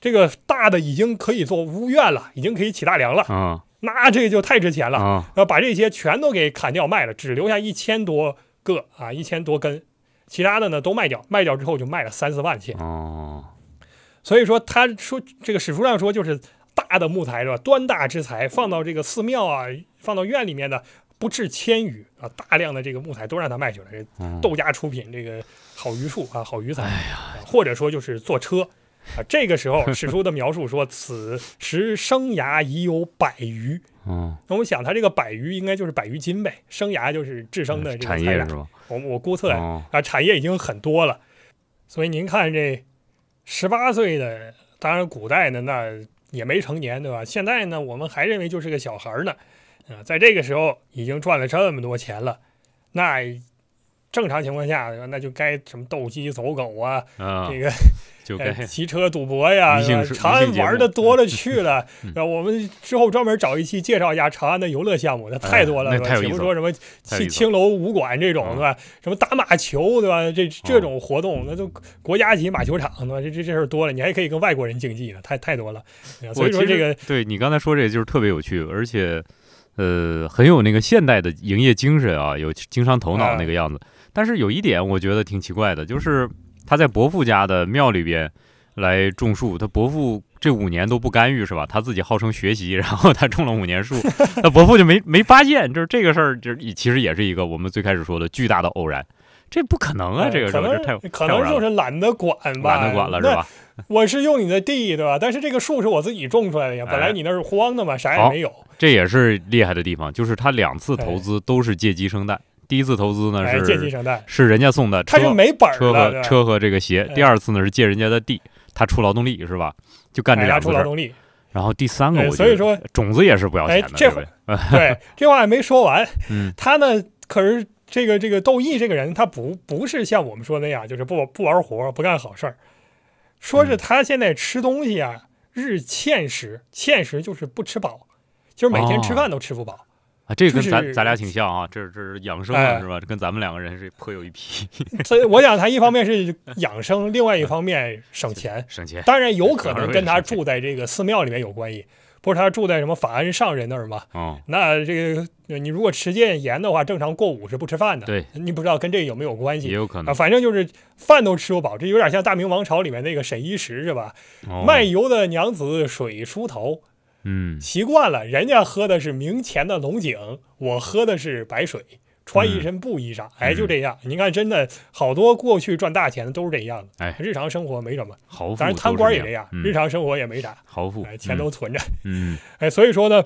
这个大的已经可以做屋院了，已经可以起大梁了啊！那这就太值钱了要把这些全都给砍掉卖了，只留下一千多个啊，一千多根其他的呢都卖掉，卖掉之后就卖了三四万钱。哦，所以说他说这个史书上说就是大的木材是吧？端大之材放到这个寺庙啊，放到院里面的不至千余啊，大量的这个木材都让他卖去了。这窦家出品这个好榆树啊，好榆材，或者说就是坐车啊。这个时候 史书的描述说，此时生涯已有百余。嗯，那我们想他这个百余应该就是百余斤呗，生涯就是智生的这个产业是吧？我我估测啊，产业已经很多了。所以您看这十八岁的，当然古代呢那也没成年对吧？现在呢我们还认为就是个小孩呢，啊，在这个时候已经赚了这么多钱了，那正常情况下那就该什么斗鸡走狗啊，这个。就该 骑车赌博呀，长安玩的多了去了。我们之后专门找一期介绍一下长安的游乐项目，那太多了？比如说什么去青楼武馆这种，对吧？什么打马球，对吧？这这种活动，那都国家级马球场，对吧？这这这事儿多了，你还可以跟外国人竞技呢，太太多了。所以说这个，对你刚才说这个就是特别有趣，而且呃很有那个现代的营业精神啊，有经商头脑那个样子。但是有一点我觉得挺奇怪的，就是。他在伯父家的庙里边来种树，他伯父这五年都不干预，是吧？他自己号称学习，然后他种了五年树，那伯父就没没发现，就是这个事儿，就是其实也是一个我们最开始说的巨大的偶然，这不可能啊，这个可能太可能就是懒得管吧，懒得管了是吧？我是用你的地，对吧？但是这个树是我自己种出来的呀，本来你那是荒的嘛，啥也没有。这也是厉害的地方，就是他两次投资都是借鸡生蛋。第一次投资呢是借鸡生蛋，是人家送的车，他就没本车和车和这个鞋。第二次呢是借人家的地，他出劳动力是吧？就干这两出劳动力。然后第三个，所以说种子也是不要钱的。这回对 这话还没说完。嗯，他呢可是这个这个窦毅这个人，他不不是像我们说那样，就是不不玩活不干好事儿。说是他现在吃东西啊，日欠食，欠食就是不吃饱，就是每天吃饭都吃不饱。啊，这个跟咱咱俩挺像啊，这这是养生的是吧？这跟咱们两个人是颇有一拼。所以我想他一方面是养生，另外一方面省钱。省钱，当然有可能跟他住在这个寺庙里面有关系。不是他住在什么法安上人那儿吗？哦，那这个你如果持戒严的话，正常过午是不吃饭的。对，你不知道跟这个有没有关系？也有可能。反正就是饭都吃不饱，这有点像大明王朝里面那个沈一石是吧？卖油的娘子水梳头。嗯，习惯了，人家喝的是明前的龙井，我喝的是白水，穿一身布衣裳，哎，就这样。你看，真的好多过去赚大钱的都是这样的，哎，日常生活没什么，豪富，当然贪官也这样，日常生活也没啥，豪富，钱都存着，嗯，哎，所以说呢，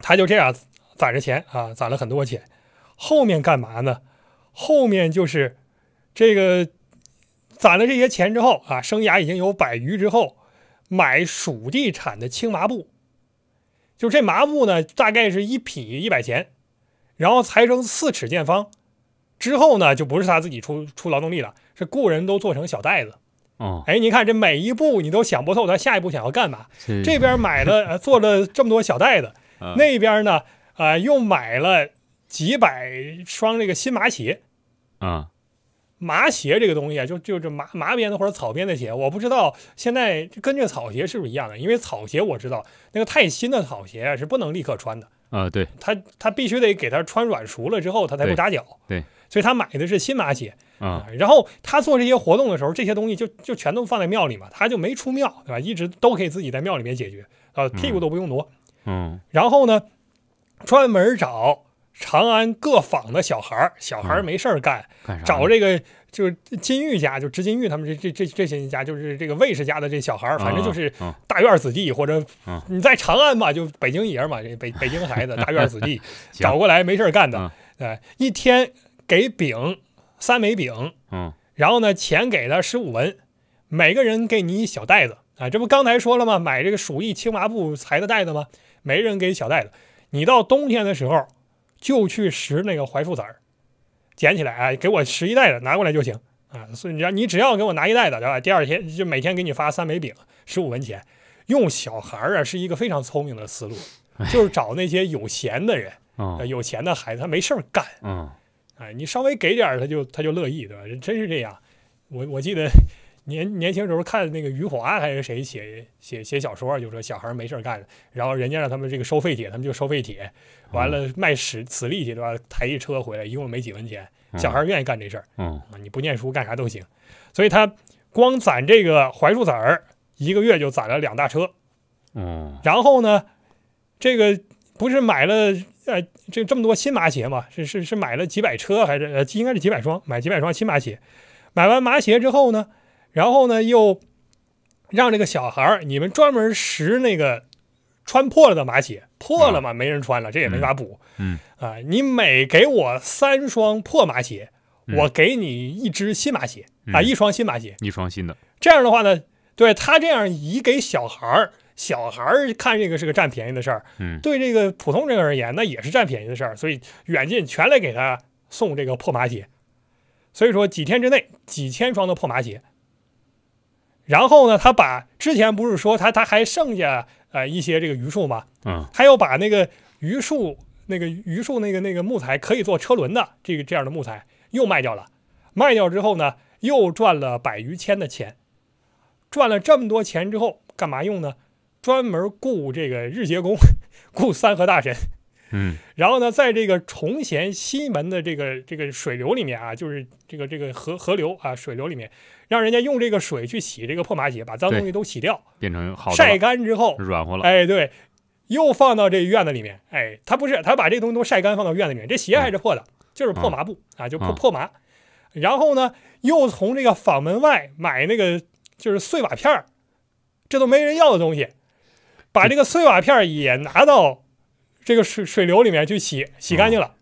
他就这样攒着钱啊，攒了很多钱，后面干嘛呢？后面就是这个攒了这些钱之后啊，生涯已经有百余之后，买蜀地产的青麻布。就这麻布呢，大概是一匹一百钱，然后裁成四尺见方，之后呢，就不是他自己出出劳动力了，是雇人都做成小袋子。哦，哎，你看这每一步你都想不透，他下一步想要干嘛？这边买了 做了这么多小袋子，那边呢，啊，又买了几百双这个新麻鞋。啊。麻鞋这个东西啊，就就这麻麻编的或者草编的鞋，我不知道现在跟这个草鞋是不是一样的？因为草鞋我知道那个太新的草鞋是不能立刻穿的啊，对，他他必须得给他穿软熟了之后，他才不扎脚。对，所以他买的是新麻鞋啊。然后他做这些活动的时候，这些东西就就全都放在庙里嘛，他就没出庙，对吧？一直都可以自己在庙里面解决，啊，屁股都不用挪。嗯。然后呢，专门找。长安各坊的小孩儿，小孩儿没事儿干，找这个就是金玉家，就织金玉他们这这这这些家，就是这个卫氏家的这小孩儿，反正就是大院子弟，或者你在长安嘛，就北京爷嘛，这北北京孩子，大院子弟 找过来没事儿干的，哎，一天给饼三枚饼，嗯，然后呢，钱给他十五文，每个人给你一小袋子啊，这不刚才说了吗？买这个鼠疫青麻布裁的袋子吗？每人给小袋子，你到冬天的时候。就去拾那个槐树籽儿，捡起来啊，给我十一袋子拿过来就行啊。所以你你只要给我拿一袋子，对吧？第二天就每天给你发三枚饼，十五文钱。用小孩儿啊是一个非常聪明的思路，就是找那些有闲的人，有钱的孩子，他没事儿干，嗯，哎，你稍微给点儿，他就他就乐意，对吧？真是这样。我我记得。年年轻时候看那个余华还是谁写写写小说，就说小孩没事干，然后人家让他们这个收废铁，他们就收废铁，完了卖使磁力气对吧？抬一车回来，一共没几文钱，小孩愿意干这事儿。嗯，你不念书干啥都行。所以他光攒这个槐树籽儿，一个月就攒了两大车。嗯，然后呢，这个不是买了呃这这么多新麻鞋嘛？是是是买了几百车还是呃应该是几百双？买几百双新麻鞋。买完麻鞋之后呢，然后呢又让这个小孩儿你们专门拾那个穿破了的麻鞋，破了嘛没人穿了，这也没法补。嗯啊，你每给我三双破麻鞋，嗯我给你一只新麻鞋啊，嗯一双新麻鞋。一双新的，这样的话呢，对他这样以给小孩儿，小孩儿看这个是个占便宜的事儿，嗯对这个普通人而言，那也是占便宜的事儿，所以远近全来给他送这个破麻鞋。所以说几天之内几千双的破麻鞋。然后呢，他把之前不是说他他还剩下呃一些这个榆树吗？嗯他又把那个榆树那个榆树那个那个木材可以做车轮的这个这样的木材又卖掉了，卖掉之后呢，又赚了百余千的钱，赚了这么多钱之后干嘛用呢？专门雇这个日结工，雇三和大神，嗯然后呢，在这个崇贤西门的这个这个水流里面啊，就是这个这个河河流啊水流里面，让人家用这个水去洗这个破麻鞋，把脏东西都洗掉，变成好晒干之后，软和了，哎，对，又放到这院子里面。哎，他不是，他把这东西都晒干放到院子里面，这鞋还是破的，就是破麻布啊，就破嗯破麻。然后呢，又从这个坊门外买那个就是碎瓦片儿，这都没人要的东西，把这个碎瓦片儿也拿到这个水水流里面去洗，洗干净了。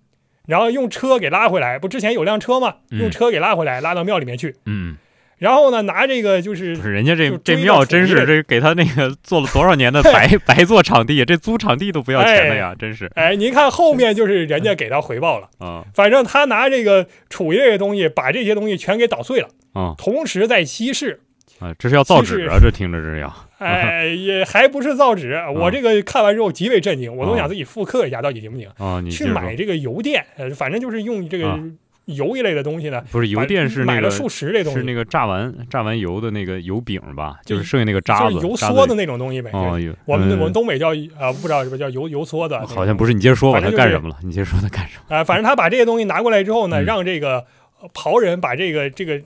然后用车给拉回来，不之前有辆车吗？嗯用车给拉回来，拉到庙里面去。嗯，然后呢，拿这个就是不是人家这这庙真是这给他那个 做了多少年的白白做场地，这租场地都不要钱的呀，真是哎，您看后面就是人家给他回报了。啊反正他拿这个杵这个东西，把这些东西全给捣碎了，啊同时在稀释。啊，这是要造纸啊，这听着这是要哎，也还不是造纸。我这个看完之后极为震惊，我都啊想自己复刻一下，到底行不行？啊，去买这个油电，呃，反正就是用这个啊油一类的东西呢。不是油把电是买了数十这东西，是那个榨完榨完油的那个油饼吧，就就是剩下那个渣子油梭的那种东西呗。我们嗯我们东北叫啊，不知道是不是叫油油梭的？好像不是，你接着说吧，他干什么了？你接着说他干什么？啊，反正他把这些东西拿过来之后呢，嗯让这个呃刨人把这个这个，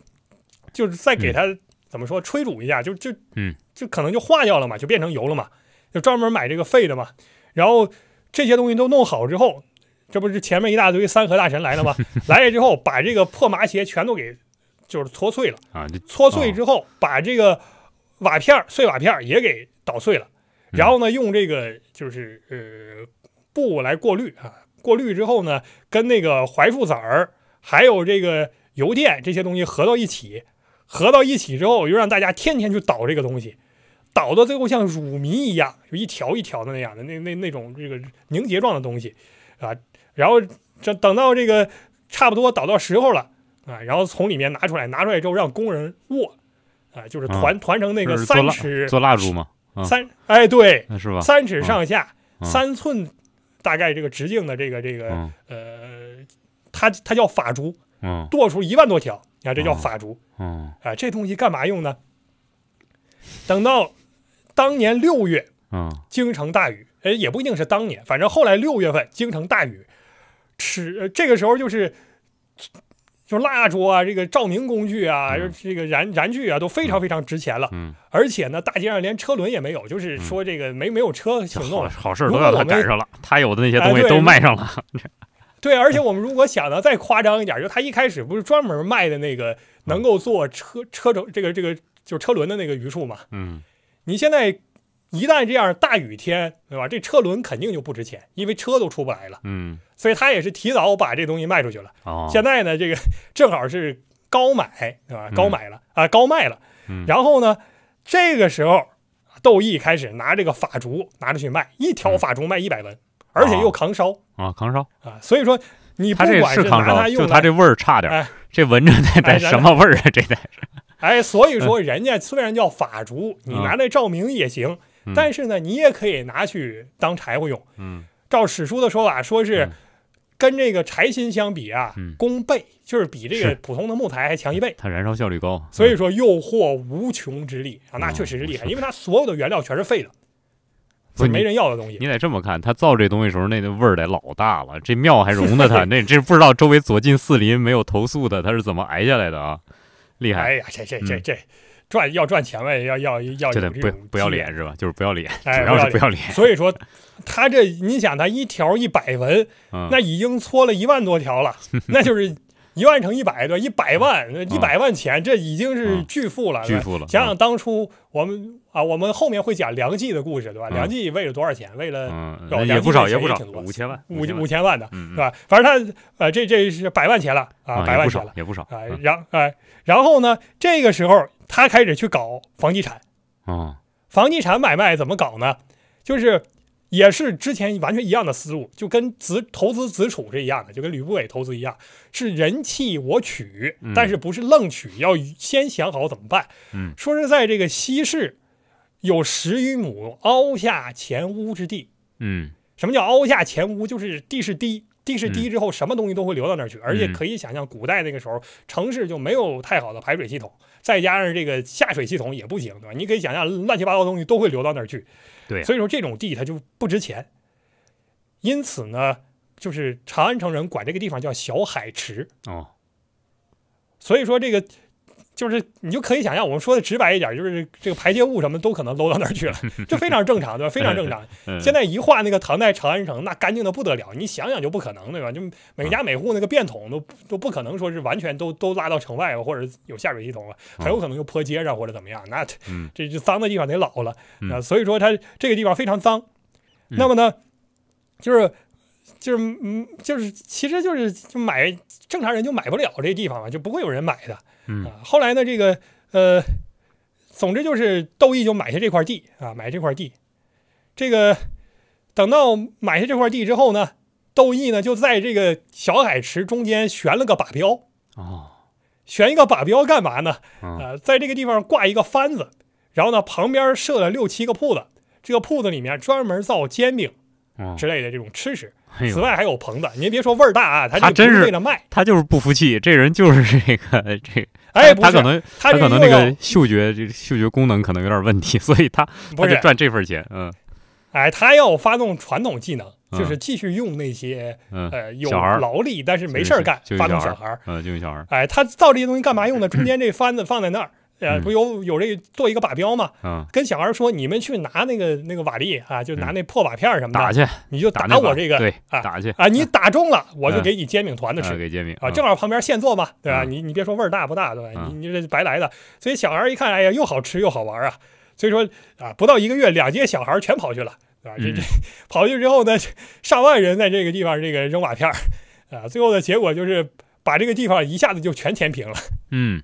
就是再给嗯他、怎么说吹煮一下，就就嗯，就可能就化掉了嘛，就变成油了嘛，就专门买这个废的嘛。然后这些东西都弄好之后，这不是前面一大堆三河大神来了吗？来了之后，把这个破麻鞋全都给就是搓碎了，啊，搓碎之后，把这个瓦片儿碎瓦片儿也给捣碎了，嗯。然后呢，用这个就是呃布来过滤啊，过滤之后呢，跟那个槐树籽儿还有这个油电这些东西合到一起，合到一起之后，又让大家天天去捣这个东西，捣到最后像乳糜一样，就一条一条的那样的那那那种这个凝结状的东西啊，然后这等到这个差不多倒到时候了啊，然后从里面拿出来，拿出来之后让工人握啊，就是团团成那个三尺做蜡烛吗？啊三哎对，是吧？三尺上下嗯三寸大概这个直径的这个这个嗯呃，它它叫法竹，嗯剁出一万多条，啊，这叫哦法竹嗯啊。这东西干嘛用呢？等到当年六月，嗯京城大雨，哎，也不一定是当年，反正后来六月份京城大雨，吃呃这个时候就是。就蜡烛啊，这个照明工具啊，嗯这个燃燃具啊，都非常非常值钱了。嗯，而且呢，大街上连车轮也没有，就是说这个没没有车行动好了。好事都要他赶上了，他有的那些东西都卖上了。对，而且我们如果想的再夸张一点，就他一开始不是专门卖的那个能够做车车轴这个这个就是车轮的那个榆树嘛？嗯你现在一旦这样大雨天，对吧？这车轮肯定就不值钱，因为车都出不来了。嗯所以他也是提早把这东西卖出去了。哦，现在呢，这个 正好是高买，对吧？嗯高买了啊、高卖了。嗯然后呢，这个时候窦毅开始拿这个法竹拿出去卖，一条嗯法竹卖一百文，而且又扛烧啊扛烧，啊。所以说，你不管是，拿它用来就他这味儿差点儿哎，这闻着得得哎什么味儿啊？这得哎，所以说人家虽然叫法竹，你嗯拿来照明也行，嗯。但是呢，你也可以拿去当柴火用。嗯。照史书的说法，说是嗯。跟这个柴薪相比啊嗯，功倍，就是比这个普通的木材还强一倍。它燃烧效率高，所以说诱惑无穷之力啊，那嗯确实是厉害，因为它所有的原料全是废的，就没人要的东西。你得这么看，他造这东西时候那那味儿得老大了，这庙还容得他，那这不知道周围左近四邻没有投诉的，他是怎么挨下来的啊？厉害！哎呀，这这这这赚要赚钱呗，要要要这不不要脸是吧？就是不要脸，主要是不要脸。所以说，他这你想，他一条一百文，那已经搓了一万多条了，那就是。一万乘一百对，一百万，一百万钱，这已经是巨富了。巨富了。想想当初我们啊，我们后面会讲梁冀的故事，对吧？梁冀为了多少钱？为了也不少，也不少，五千万，五五千万的，是吧？反正他呃，这这是百万钱了啊，百万钱了，也不少啊。然哎，然后呢，这个时候他开始去搞房地产啊，房地产买卖怎么搞呢？就是。也是之前完全一样的思路，就跟子投资子楚是一样的，就跟吕不韦投资一样，是人弃我取，但是不是愣取，要先想好怎么办。嗯，说是在这个西市有十余亩凹下前屋之地。嗯，什么叫凹下前屋？就是地势低，地势低之后，什么东西都会流到那儿去，而且可以想象，古代那个时候城市就没有太好的排水系统，再加上这个下水系统也不行，对吧？你可以想象，乱七八糟东西都会流到那儿去。对，所以说这种地它就不值钱，因此呢，就是长安城人管这个地方叫小海池哦。所以说这个就是你就可以想象，我们说的直白一点，就是这个排泄物什么都可能漏到那儿去了，这非常正常，对吧？非常正常。现在一画那个唐代长安城，那干净的不得了，你想想就不可能，对吧？就每家每户那个便桶都都不可能说是完全都都拉到城外或者有下水系统了，很有可能就泼街上或者怎么样，那这这脏的地方得老了啊。所以说它这个地方非常脏。那么呢，就是就是嗯，就是其实就是就买正常人就买不了这地方嘛，就不会有人买的。嗯，后来呢，这个呃，总之就是窦毅就买下这块地啊，买这块地。这个等到买下这块地之后呢，窦毅呢就在这个小海池中间悬了个靶标哦，悬一个靶标干嘛呢？啊，在这个地方挂一个幡子，然后呢旁边设了六七个铺子，这个铺子里面专门造煎饼之类的这种吃食。此外还有棚子，您别说味儿大啊，他真是为了卖，他就是不服气，这人就是这个这，哎，他可能他可能那个嗅觉这嗅觉功能可能有点问题，所以他他就赚这份钱，嗯，哎，他要发动传统技能，就是继续用那些呃有劳力但是没事儿干，发动小孩儿，嗯，就小孩儿，哎，他造这些东西干嘛用呢？中间这幡子放在那儿。呃，不有有这做一个靶标嘛？嗯，跟小孩说，你们去拿那个那个瓦砾啊，就拿那破瓦片什么的打去，你就打我这个对啊，打去啊，你打中了，我就给你煎饼团子吃，给煎饼啊，正好旁边现做嘛，对吧？你你别说味儿大不大，对吧？你你这白来的，所以小孩一看，哎呀，又好吃又好玩啊，所以说啊，不到一个月，两街小孩全跑去了，对吧？这这 跑去之后呢，上万人在这个地方这个扔瓦片啊，最后的结果就是把这个地方一下子就全填平了，嗯。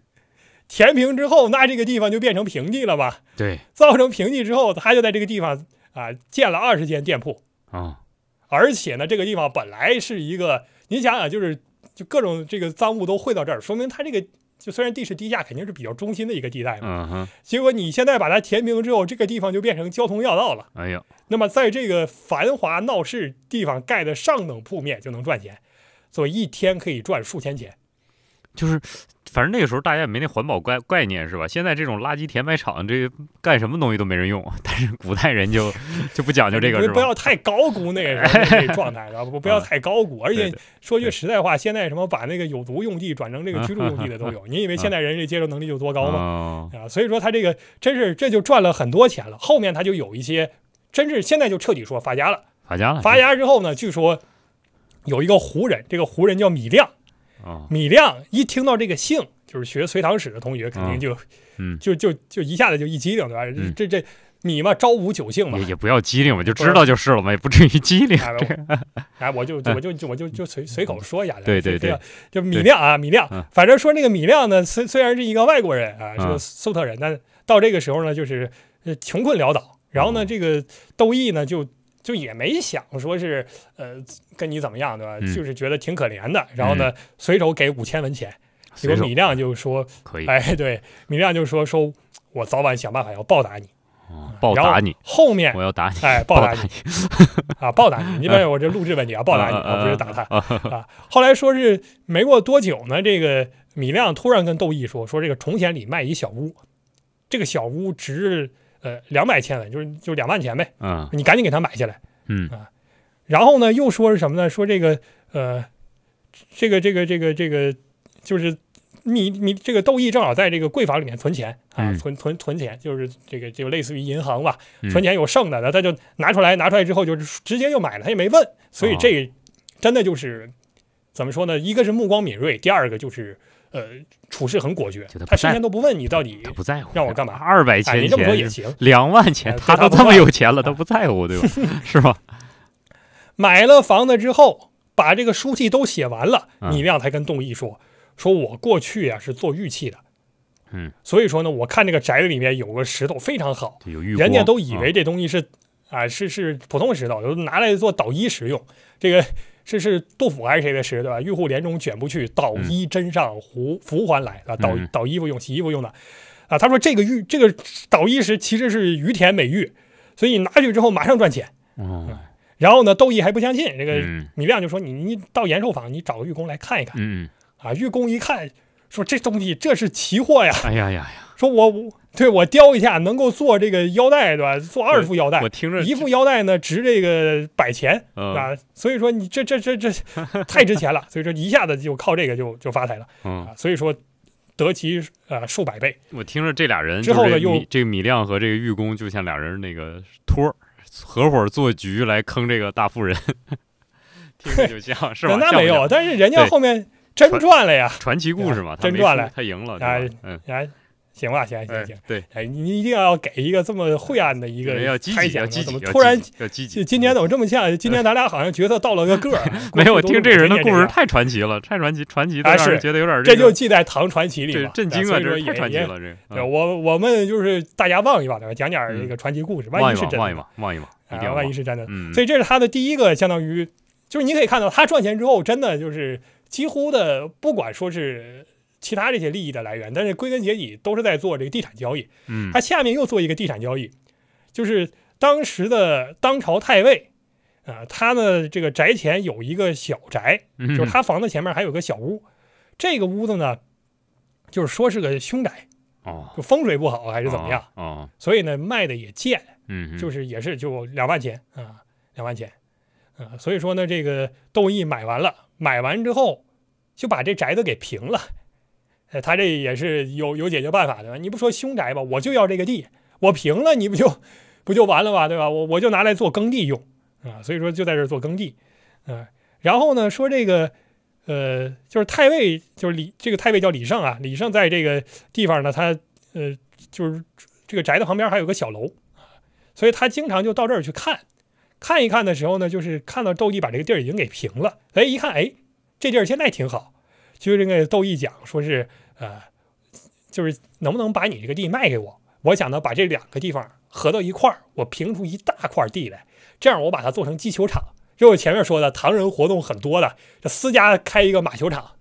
填平之后，那这个地方就变成平地了吧？对，造成平地之后，他就在这个地方啊建了二十间店铺啊，而且呢，这个地方本来是一个，你想想，就是就各种这个赃物都汇到这儿，说明他这个就虽然地势低下，肯定是比较中心的一个地带嘛。嗯哼。结果你现在把它填平之后，这个地方就变成交通要道了。哎呀，那么在这个繁华闹市地方盖的上等铺面就能赚钱，所以一天可以赚数千钱。就是，反正那个时候大家也没那环保概概念，是吧？现在这种垃圾填埋场，这干什么东西都没人用。但是古代人就 就不讲究这个，不要太高估那个那个状态，知道不？不要太高估。而且说句实在话，现在什么把那个有毒用地转成这个居住用地的都有。你以为现在人这接受能力有多高吗？啊，所以说他这个真是这就赚了很多钱了。后面他就有一些，真是现在就彻底说发家了。发家了。发家之后呢，据说有一个胡人，这个胡人叫米亮。米亮一听到这个姓，就是学隋唐史的同学肯定就，嗯，就就就一下子就一激灵，对吧？这这米嘛，朝五九姓嘛，也也不要机灵我，就知道就是了嘛，也不至于机灵。哎，我就我就我就就随随口说一下，对对对，就米亮啊，米亮，反正说那个米亮呢，虽虽然是一个外国人啊，是个粟特人，但到这个时候呢，就是穷困潦倒。然后呢，这个窦毅呢就。就也没想说是，呃，跟你怎么样，对吧？就是觉得挺可怜的。然后呢，随手给五千文钱。结果米亮就说：“可以。”哎，对，米亮就说：“说我早晚想办法要报答你。”报答你。后面我要打你。哎，报答你。啊，报答你。因为我这录制问题啊，报答你 啊，不是打他啊。后来说是没过多久呢，这个米亮突然跟窦毅说：“说这个崇贤里卖一小屋，这个小屋值呃两百千文，就是就两万钱呗，啊你赶紧给他买下来。嗯然后呢，又说是什么呢？说这个呃，这个这个这个这个就是密密这个窦毅正好在这个柜房里面存钱啊，嗯存存存钱，就是这个就类似于银行吧，嗯存钱有剩的，那他就拿出来，拿出来之后就是直接就买了，他也没问，所以哦这真的就是怎么说呢？一个是目光敏锐，第二个就是呃处事很果决他，事在先都不问你到底他不在乎，让我干嘛哎，二百千你这么说也，行。两万钱，哎他都这么有钱了，他不在乎，对吧？是吧？买了房子之后，把这个书契都写完了，嗯米亮才跟窦毅说：“说我过去啊是做玉器的，嗯，所以说呢，我看这个宅子里面有个石头非常好，人家都以为啊这东西是啊是是普通石头，就拿来做捣衣使用。这个是是杜甫还是谁的诗对吧？玉户帘中卷不去，捣衣砧上胡拂还来啊，捣嗯捣衣服用、洗衣服用的啊。他说这个玉这个捣衣石其实是于田美玉，所以拿去之后马上赚钱。嗯，然后呢，窦毅还不相信，这个嗯米亮就说你你到延寿坊，你找个玉工来看一看嗯，嗯啊。玉工一看，说这东西这是奇货呀，哎呀呀呀，说我我 对我雕一下能够做这个腰带对吧？做二副腰带我，听着一副腰带呢值这个百钱嗯啊，所以说你这这这这 太值钱了，所以说一下子就靠这个就就发财了嗯，啊，所以说得其呃数百倍。我听着这俩人之后呢又这个米亮和这个玉工就像俩人那个托儿合伙做局来坑这个大富人，听着就像是吧？那没有，但是人家后面真赚了呀！传奇故事嘛，真赚了他赢了，哎对吧？嗯，哎，行吧，行行哎行，，对，哎，你一定要给一个这么晦暗的一个人要积极，要积极，怎么突然要积极今。今天怎么这么像？今天咱俩好像角色到了个个儿啊。没有，我听这人的故事太传奇了，太传奇，传奇的觉得有点这就记在唐传奇里了。震惊啊，这太传奇了，这我我们就是大家望一望，对吧？讲讲这个传奇故事，万一是真的，望一望，望一望，一定啊，万一是真的。嗯，所以这是他的第一个，相当于就是你可以看到，他赚钱之后，真的就是几乎的，不管说是其他这些利益的来源，但是归根结底都是在做这个地产交易。嗯他下面又做一个地产交易，就是当时的当朝太尉啊、他呢这个宅前有一个小宅，嗯，就是他房子前面还有个小屋，这个屋子呢，就是说是个凶宅，哦，就风水不好还是怎么样，哦？哦，所以呢卖的也贱，嗯，就是是也是就两万钱啊，两万钱啊，所以说呢这个窦毅买完了，买完之后就把这宅子给平了。呃，他这也是有有解决办法的，你不说凶宅吧，我就要这个地，我平了，你不就不就完了吗？对吧？我我就拿来做耕地用啊，所以说就在这做耕地，啊，然后呢说这个呃，就是太尉，就是李这个太尉叫李胜啊，李胜在这个地方呢，他呃就是这个宅子旁边还有个小楼，所以他经常就到这儿去看，看一看的时候呢，就是看到窦毅把这个地儿已经给平了，哎，一看，哎，这地儿现在挺好，就这个窦毅讲说是呃，就是能不能把你这个地卖给我？我想呢，把这两个地方合到一块儿，我平出一大块地来，这样我把它做成击球场。就我前面说的，唐人活动很多的，这私家开一个马球场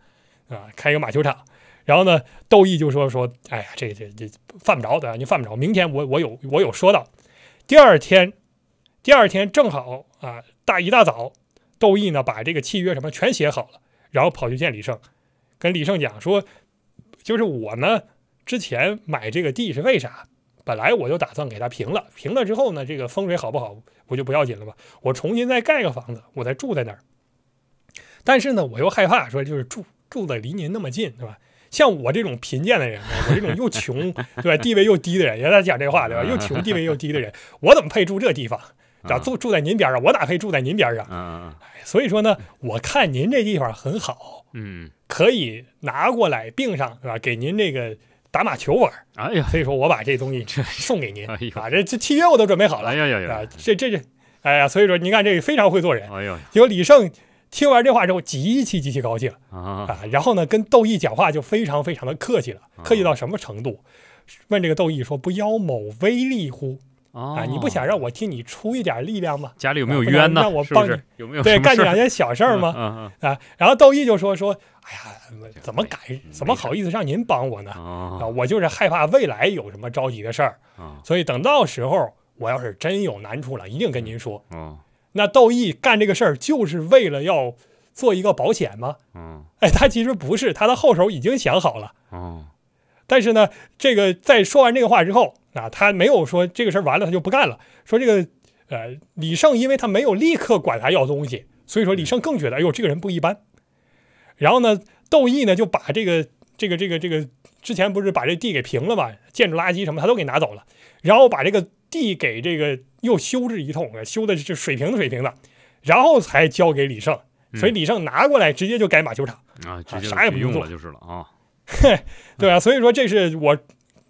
啊，开一个马球场。然后呢，窦毅就说说，哎呀，这这这犯不着的，你犯不着。明天我我有我有说到。第二天，第二天正好啊，大一大早，窦毅呢把这个契约什么全写好了，然后跑去见李胜，跟李胜讲说，就是我呢之前买这个地是为啥？本来我就打算给它平了，平了之后呢，这个风水好不好不就不要紧了吗？我重新再盖个房子，我再住在那儿。但是呢，我又害怕说，就是住住的离您那么近，对吧？像我这种贫贱的人，我这种又穷对吧，地位又低的人，原来讲这话对吧？又穷地位又低的人，我怎么配住这地方？咋住住在您边上，我哪配住在您边上？嗯所以说呢，我看您这地方很好，嗯可以拿过来并上，是吧？给您这个打马球玩。嗯，哎呀，所以说我把这东西送给您 哎啊，这这契约我都准备好了哎呀呀啊呀，，这这这，哎呀，所以说您看这个非常会做人。哎呦结果李胜听完这话之后，极其极其高兴啊，啊，然后呢，跟窦毅讲话就非常非常的客气了，客气到什么程度？问这个窦毅说：“不邀某威力乎？啊，啊你不想让我替你出一点力量吗？家里有没有冤呢？让我帮你？有没有对，干两件小事儿吗？嗯啊，然后窦毅就说说，哎呀，怎么敢，怎么好意思让您帮我呢？嗯啊，我就是害怕未来有什么着急的事儿，啊所以等到时候我要是真有难处了，一定跟您说。嗯那窦毅干这个事儿就是为了要做一个保险吗？嗯哎，他其实不是，他的后手已经想好了。嗯但是呢，这个在说完这个话之后，啊，他没有说这个事儿完了他就不干了。说这个呃李胜，因为他没有立刻管他要东西，所以说李胜更觉得哎呦这个人不一般。然后呢，窦毅呢就把这个这个这个这个之前不是把这地给平了嘛，建筑垃圾什么他都给拿走了，然后把这个地给这个又修治一通，修的是水平的水平的，然后才交给李胜。所以李胜拿过来直接就改马球场。啊，直接啥也不用做。就是了啊。对啊，所以说这是我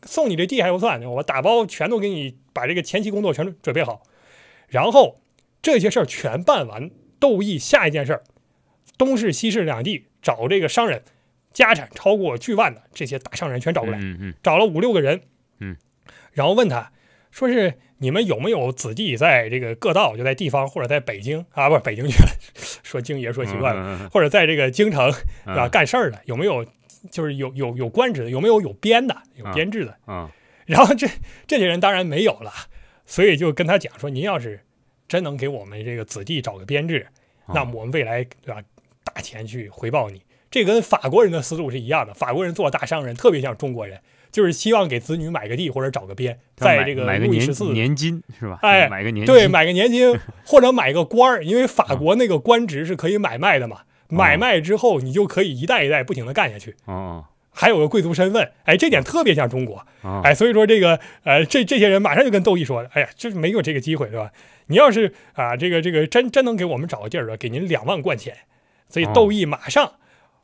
送你这地还不算，我打包全都给你把这个前期工作全都准备好，然后这些事儿全办完，窦毅下一件事儿，东市西市两地找这个商人，家产超过巨万的这些大商人全找过来，嗯嗯，找了五六个人，嗯，然后问他说是你们有没有子弟在这个各道，就在地方或者在北京啊，不是北京去了，说京爷说习惯了，或者在这个京城啊干事儿的有没有？就是有有有官职的，有没有有编的，有编制的？嗯，然后这这些人当然没有了，所以就跟他讲说，您要是真能给我们这个子弟找个编制，那么我们未来对吧，大钱去回报你。这跟法国人的思路是一样的，法国人做大商人特别像中国人，就是希望给子女买个地或者找个编，在这个路易十四年金是吧？哎，买个年对，买个年金 或者买个官儿，因为法国那个官职是可以买卖的嘛。买卖之后，你就可以一代一代不停的干下去。哦，还有个贵族身份，哎，这点特别像中国。哎，所以说这个呃，这这些人马上就跟窦毅说了，哎呀，就是没有这个机会，对吧？你要是啊，这个这个真真能给我们找个地儿了，给您两万贯钱。所以窦毅马上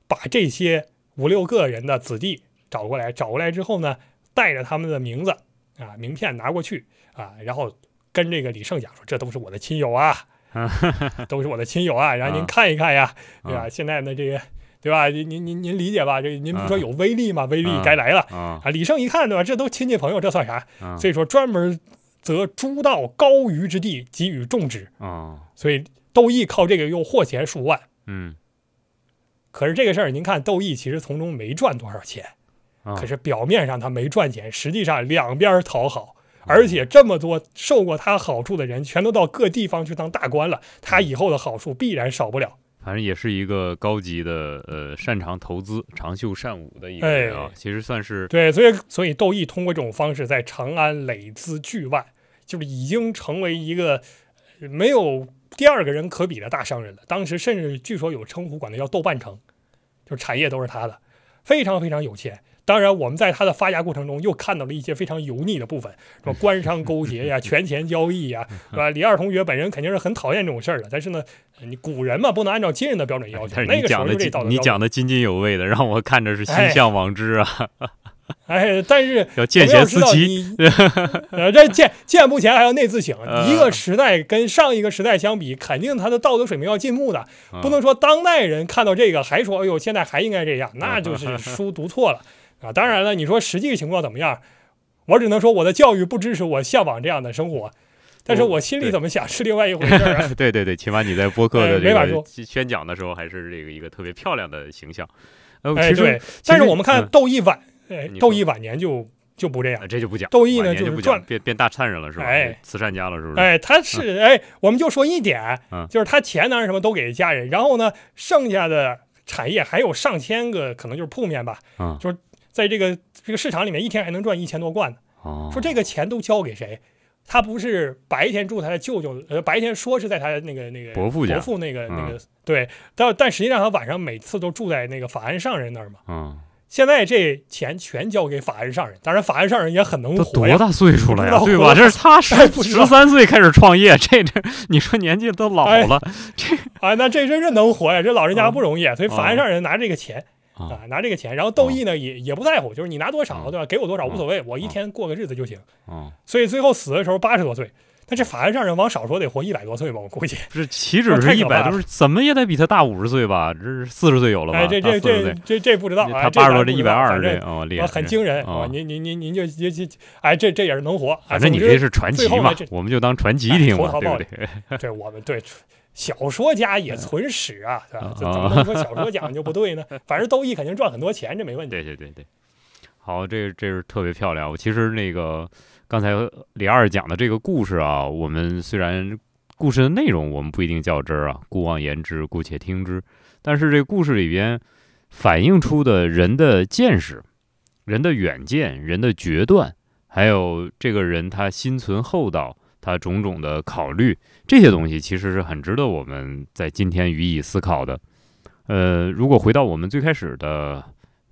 把这些五六个人的子弟找过来，找过来之后呢，带着他们的名字啊、名片拿过去啊，然后跟这个李胜讲说，这都是我的亲友啊。都是我的亲友啊，然后您看一看呀，对吧？现在呢，这个，对吧？您您您您理解吧？这您不说有威力吗？威力该来了啊！李胜一看，对吧？这都亲戚朋友，这算啥？所以说专门择诸道高余之地给予种植啊。所以窦毅靠这个又获钱数万。嗯。可是这个事儿，您看窦毅其实从中没赚多少钱，可是表面上他没赚钱，实际上两边讨好。而且这么多受过他好处的人，全都到各地方去当大官了，他以后的好处必然少不了。反正也是一个高级的，呃，擅长投资、长袖善舞的一个人啊。其实算是对，所以所以窦毅通过这种方式在长安累资巨万，就是已经成为一个没有第二个人可比的大商人了。当时甚至据说有称呼，管他叫“豆瓣城”，就是产业都是他的，非常非常有钱。当然，我们在他的发家过程中又看到了一些非常油腻的部分，什么官商勾结呀、权钱交易呀，是吧？李二同学本人肯定是很讨厌这种事儿的，但是呢，你古人嘛，不能按照今人的标准要求。那个时候这道德你讲的津津有味的，让我看着是心向往之啊。哎，但是要见贤思齐，呃，这见见不前还要内自省。一个时代跟上一个时代相比，肯定他的道德水平要进步的，不能说当代人看到这个还说，哎呦，现在还应该这样，那就是 书读错了。啊，当然了，你说实际情况怎么样？我只能说我的教育不支持我向往这样的生活，但是我心里怎么想是另外一回事儿。对对对，起码你在播客的这个宣讲的时候，还是这个一个特别漂亮的形象。哎，对。但是我们看窦一晚，窦毅晚年就就不这样，这就不讲。窦毅呢，就是赚变变大善人了，是吧？哎，慈善家了，是不是？哎，他是哎，我们就说一点，就是他钱当然什么都给家人，然后呢，剩下的产业还有上千个，可能就是铺面吧，嗯，就是。在这个这个市场里面，一天还能赚一千多贯呢。说这个钱都交给谁？他不是白天住他的舅舅，呃，白天说是在他那个那个伯父家，伯父那个那个对，但但实际上他晚上每次都住在那个法安上人那儿嘛。嗯。现在这钱全交给法恩上人，当然法恩上人也很能活呀。多大岁数了呀？对吧？这是他十十三岁开始创业，这这你说年纪都老了，这啊，那这真是能活呀！这老人家不容易，所以法恩上人拿这个钱。啊，拿这个钱，然后窦毅呢也也不在乎，就是你拿多少，对吧？给我多少无所谓，我一天过个日子就行。所以最后死的时候八十多岁，但这法案上人往少说得活一百多岁吧？我估计不是，岂止是一百多，怎么也得比他大五十岁吧？这是四十岁有了吧？哎，这这这这这不知道，他八十多，这一百二这哦，厉害，很惊人啊！您您您您就就就哎，这这也是能活，反正你这是传奇嘛，我们就当传奇听嘛，对不 对？这我们对。小说家也存史啊，对吧？怎么能说小说讲就不对呢？反正斗艺肯定赚很多钱，这没问题。对对对对，好，这这是特别漂亮。我其实那个刚才李二讲的这个故事啊，我们虽然故事的内容我们不一定较真儿啊，姑妄言之，姑且听之。但是这故事里边反映出的人的见识、人的远见、人的决断。还有这个人他心存厚道，他种种的考虑，这些东西其实是很值得我们在今天予以思考的。呃，如果回到我们最开始的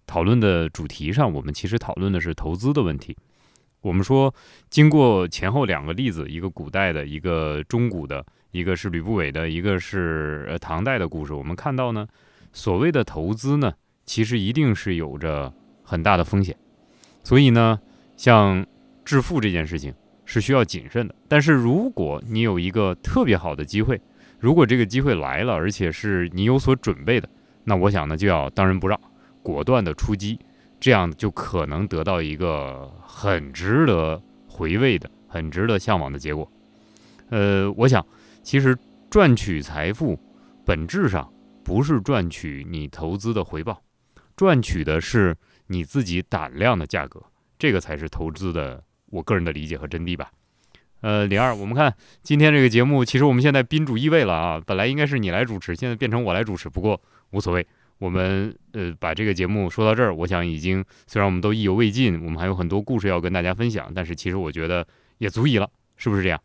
讨论的主题上，我们其实讨论的是投资的问题。我们说，经过前后两个例子，一个古代的，一个中古的，一个是吕不韦的，一个是呃唐代的故事，我们看到呢，所谓的投资呢，其实一定是有着很大的风险。所以呢，像致富这件事情是需要谨慎的。但是如果你有一个特别好的机会，如果这个机会来了，而且是你有所准备的，那我想呢，就要当仁不让，果断的出击。这样就可能得到一个很值得回味的、很值得向往的结果。呃，我想，其实赚取财富本质上不是赚取你投资的回报，赚取的是你自己胆量的价格，这个才是投资的我个人的理解和真谛吧。呃，李二，我们看今天这个节目，其实我们现在宾主一位了啊，本来应该是你来主持，现在变成我来主持，不过无所谓。我们呃把这个节目说到这儿，我想已经虽然我们都意犹未尽，我们还有很多故事要跟大家分享，但是其实我觉得也足以了，是不是这样？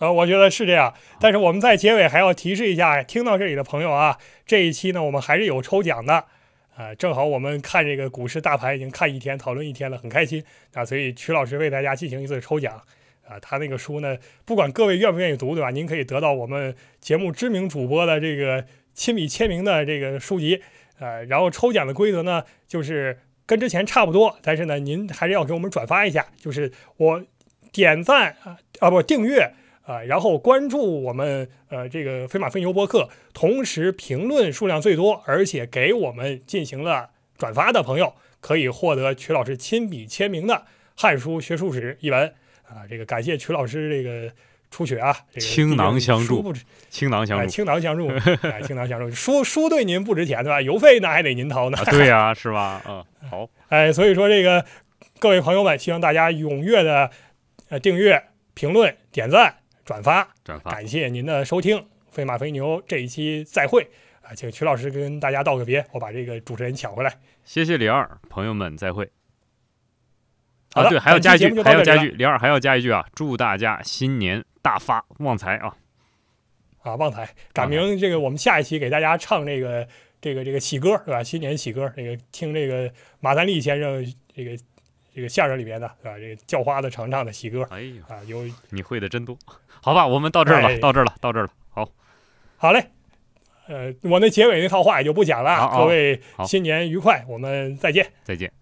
呃，我觉得是这样。但是我们在结尾还要提示一下，听到这里的朋友啊，这一期呢我们还是有抽奖的，啊，正好我们看这个股市大盘已经看一天，讨论一天了，很开心啊，所以曲老师为大家进行一次抽奖啊，他那个书呢，不管各位愿不愿意读，对吧？您可以得到我们节目知名主播的这个。亲笔签名的这个书籍，呃，然后抽奖的规则呢，就是跟之前差不多，但是呢，您还是要给我们转发一下，就是我点赞啊啊不订阅啊，然后关注我们呃这个飞马飞牛播客，同时评论数量最多，而且给我们进行了转发的朋友，可以获得曲老师亲笔签名的《汉书学术史》一文啊，这个感谢曲老师这个。出血啊！倾囊相助，倾囊相助，倾囊相助，倾囊相助。书书对您不值钱，对吧？邮费那还得您掏呢。对呀，是吧？嗯，好。哎，所以说这个各位朋友们，希望大家踊跃的呃订阅、评论、点赞、转发、转发。感谢您的收听，飞马飞牛这一期再会啊！请曲老师跟大家道个别，我把这个主持人抢回来。谢谢李二，朋友们再会。啊，对，还要加一句，还要加一句，李二还要加一句啊！祝大家新年大发旺财啊！啊，旺财！赶明这个，我们下一期给大家唱这个这个这个喜歌，对吧？新年喜歌，这个听这个马三立先生这个这个相声里面的，对吧？这个叫花子常唱的喜歌。哎呀，啊，有你会的真多。好吧，我们到这儿了，到这儿了，到这儿了。好，好嘞。呃，我那结尾那套话也就不讲了。各位新年愉快，我们再见，再见。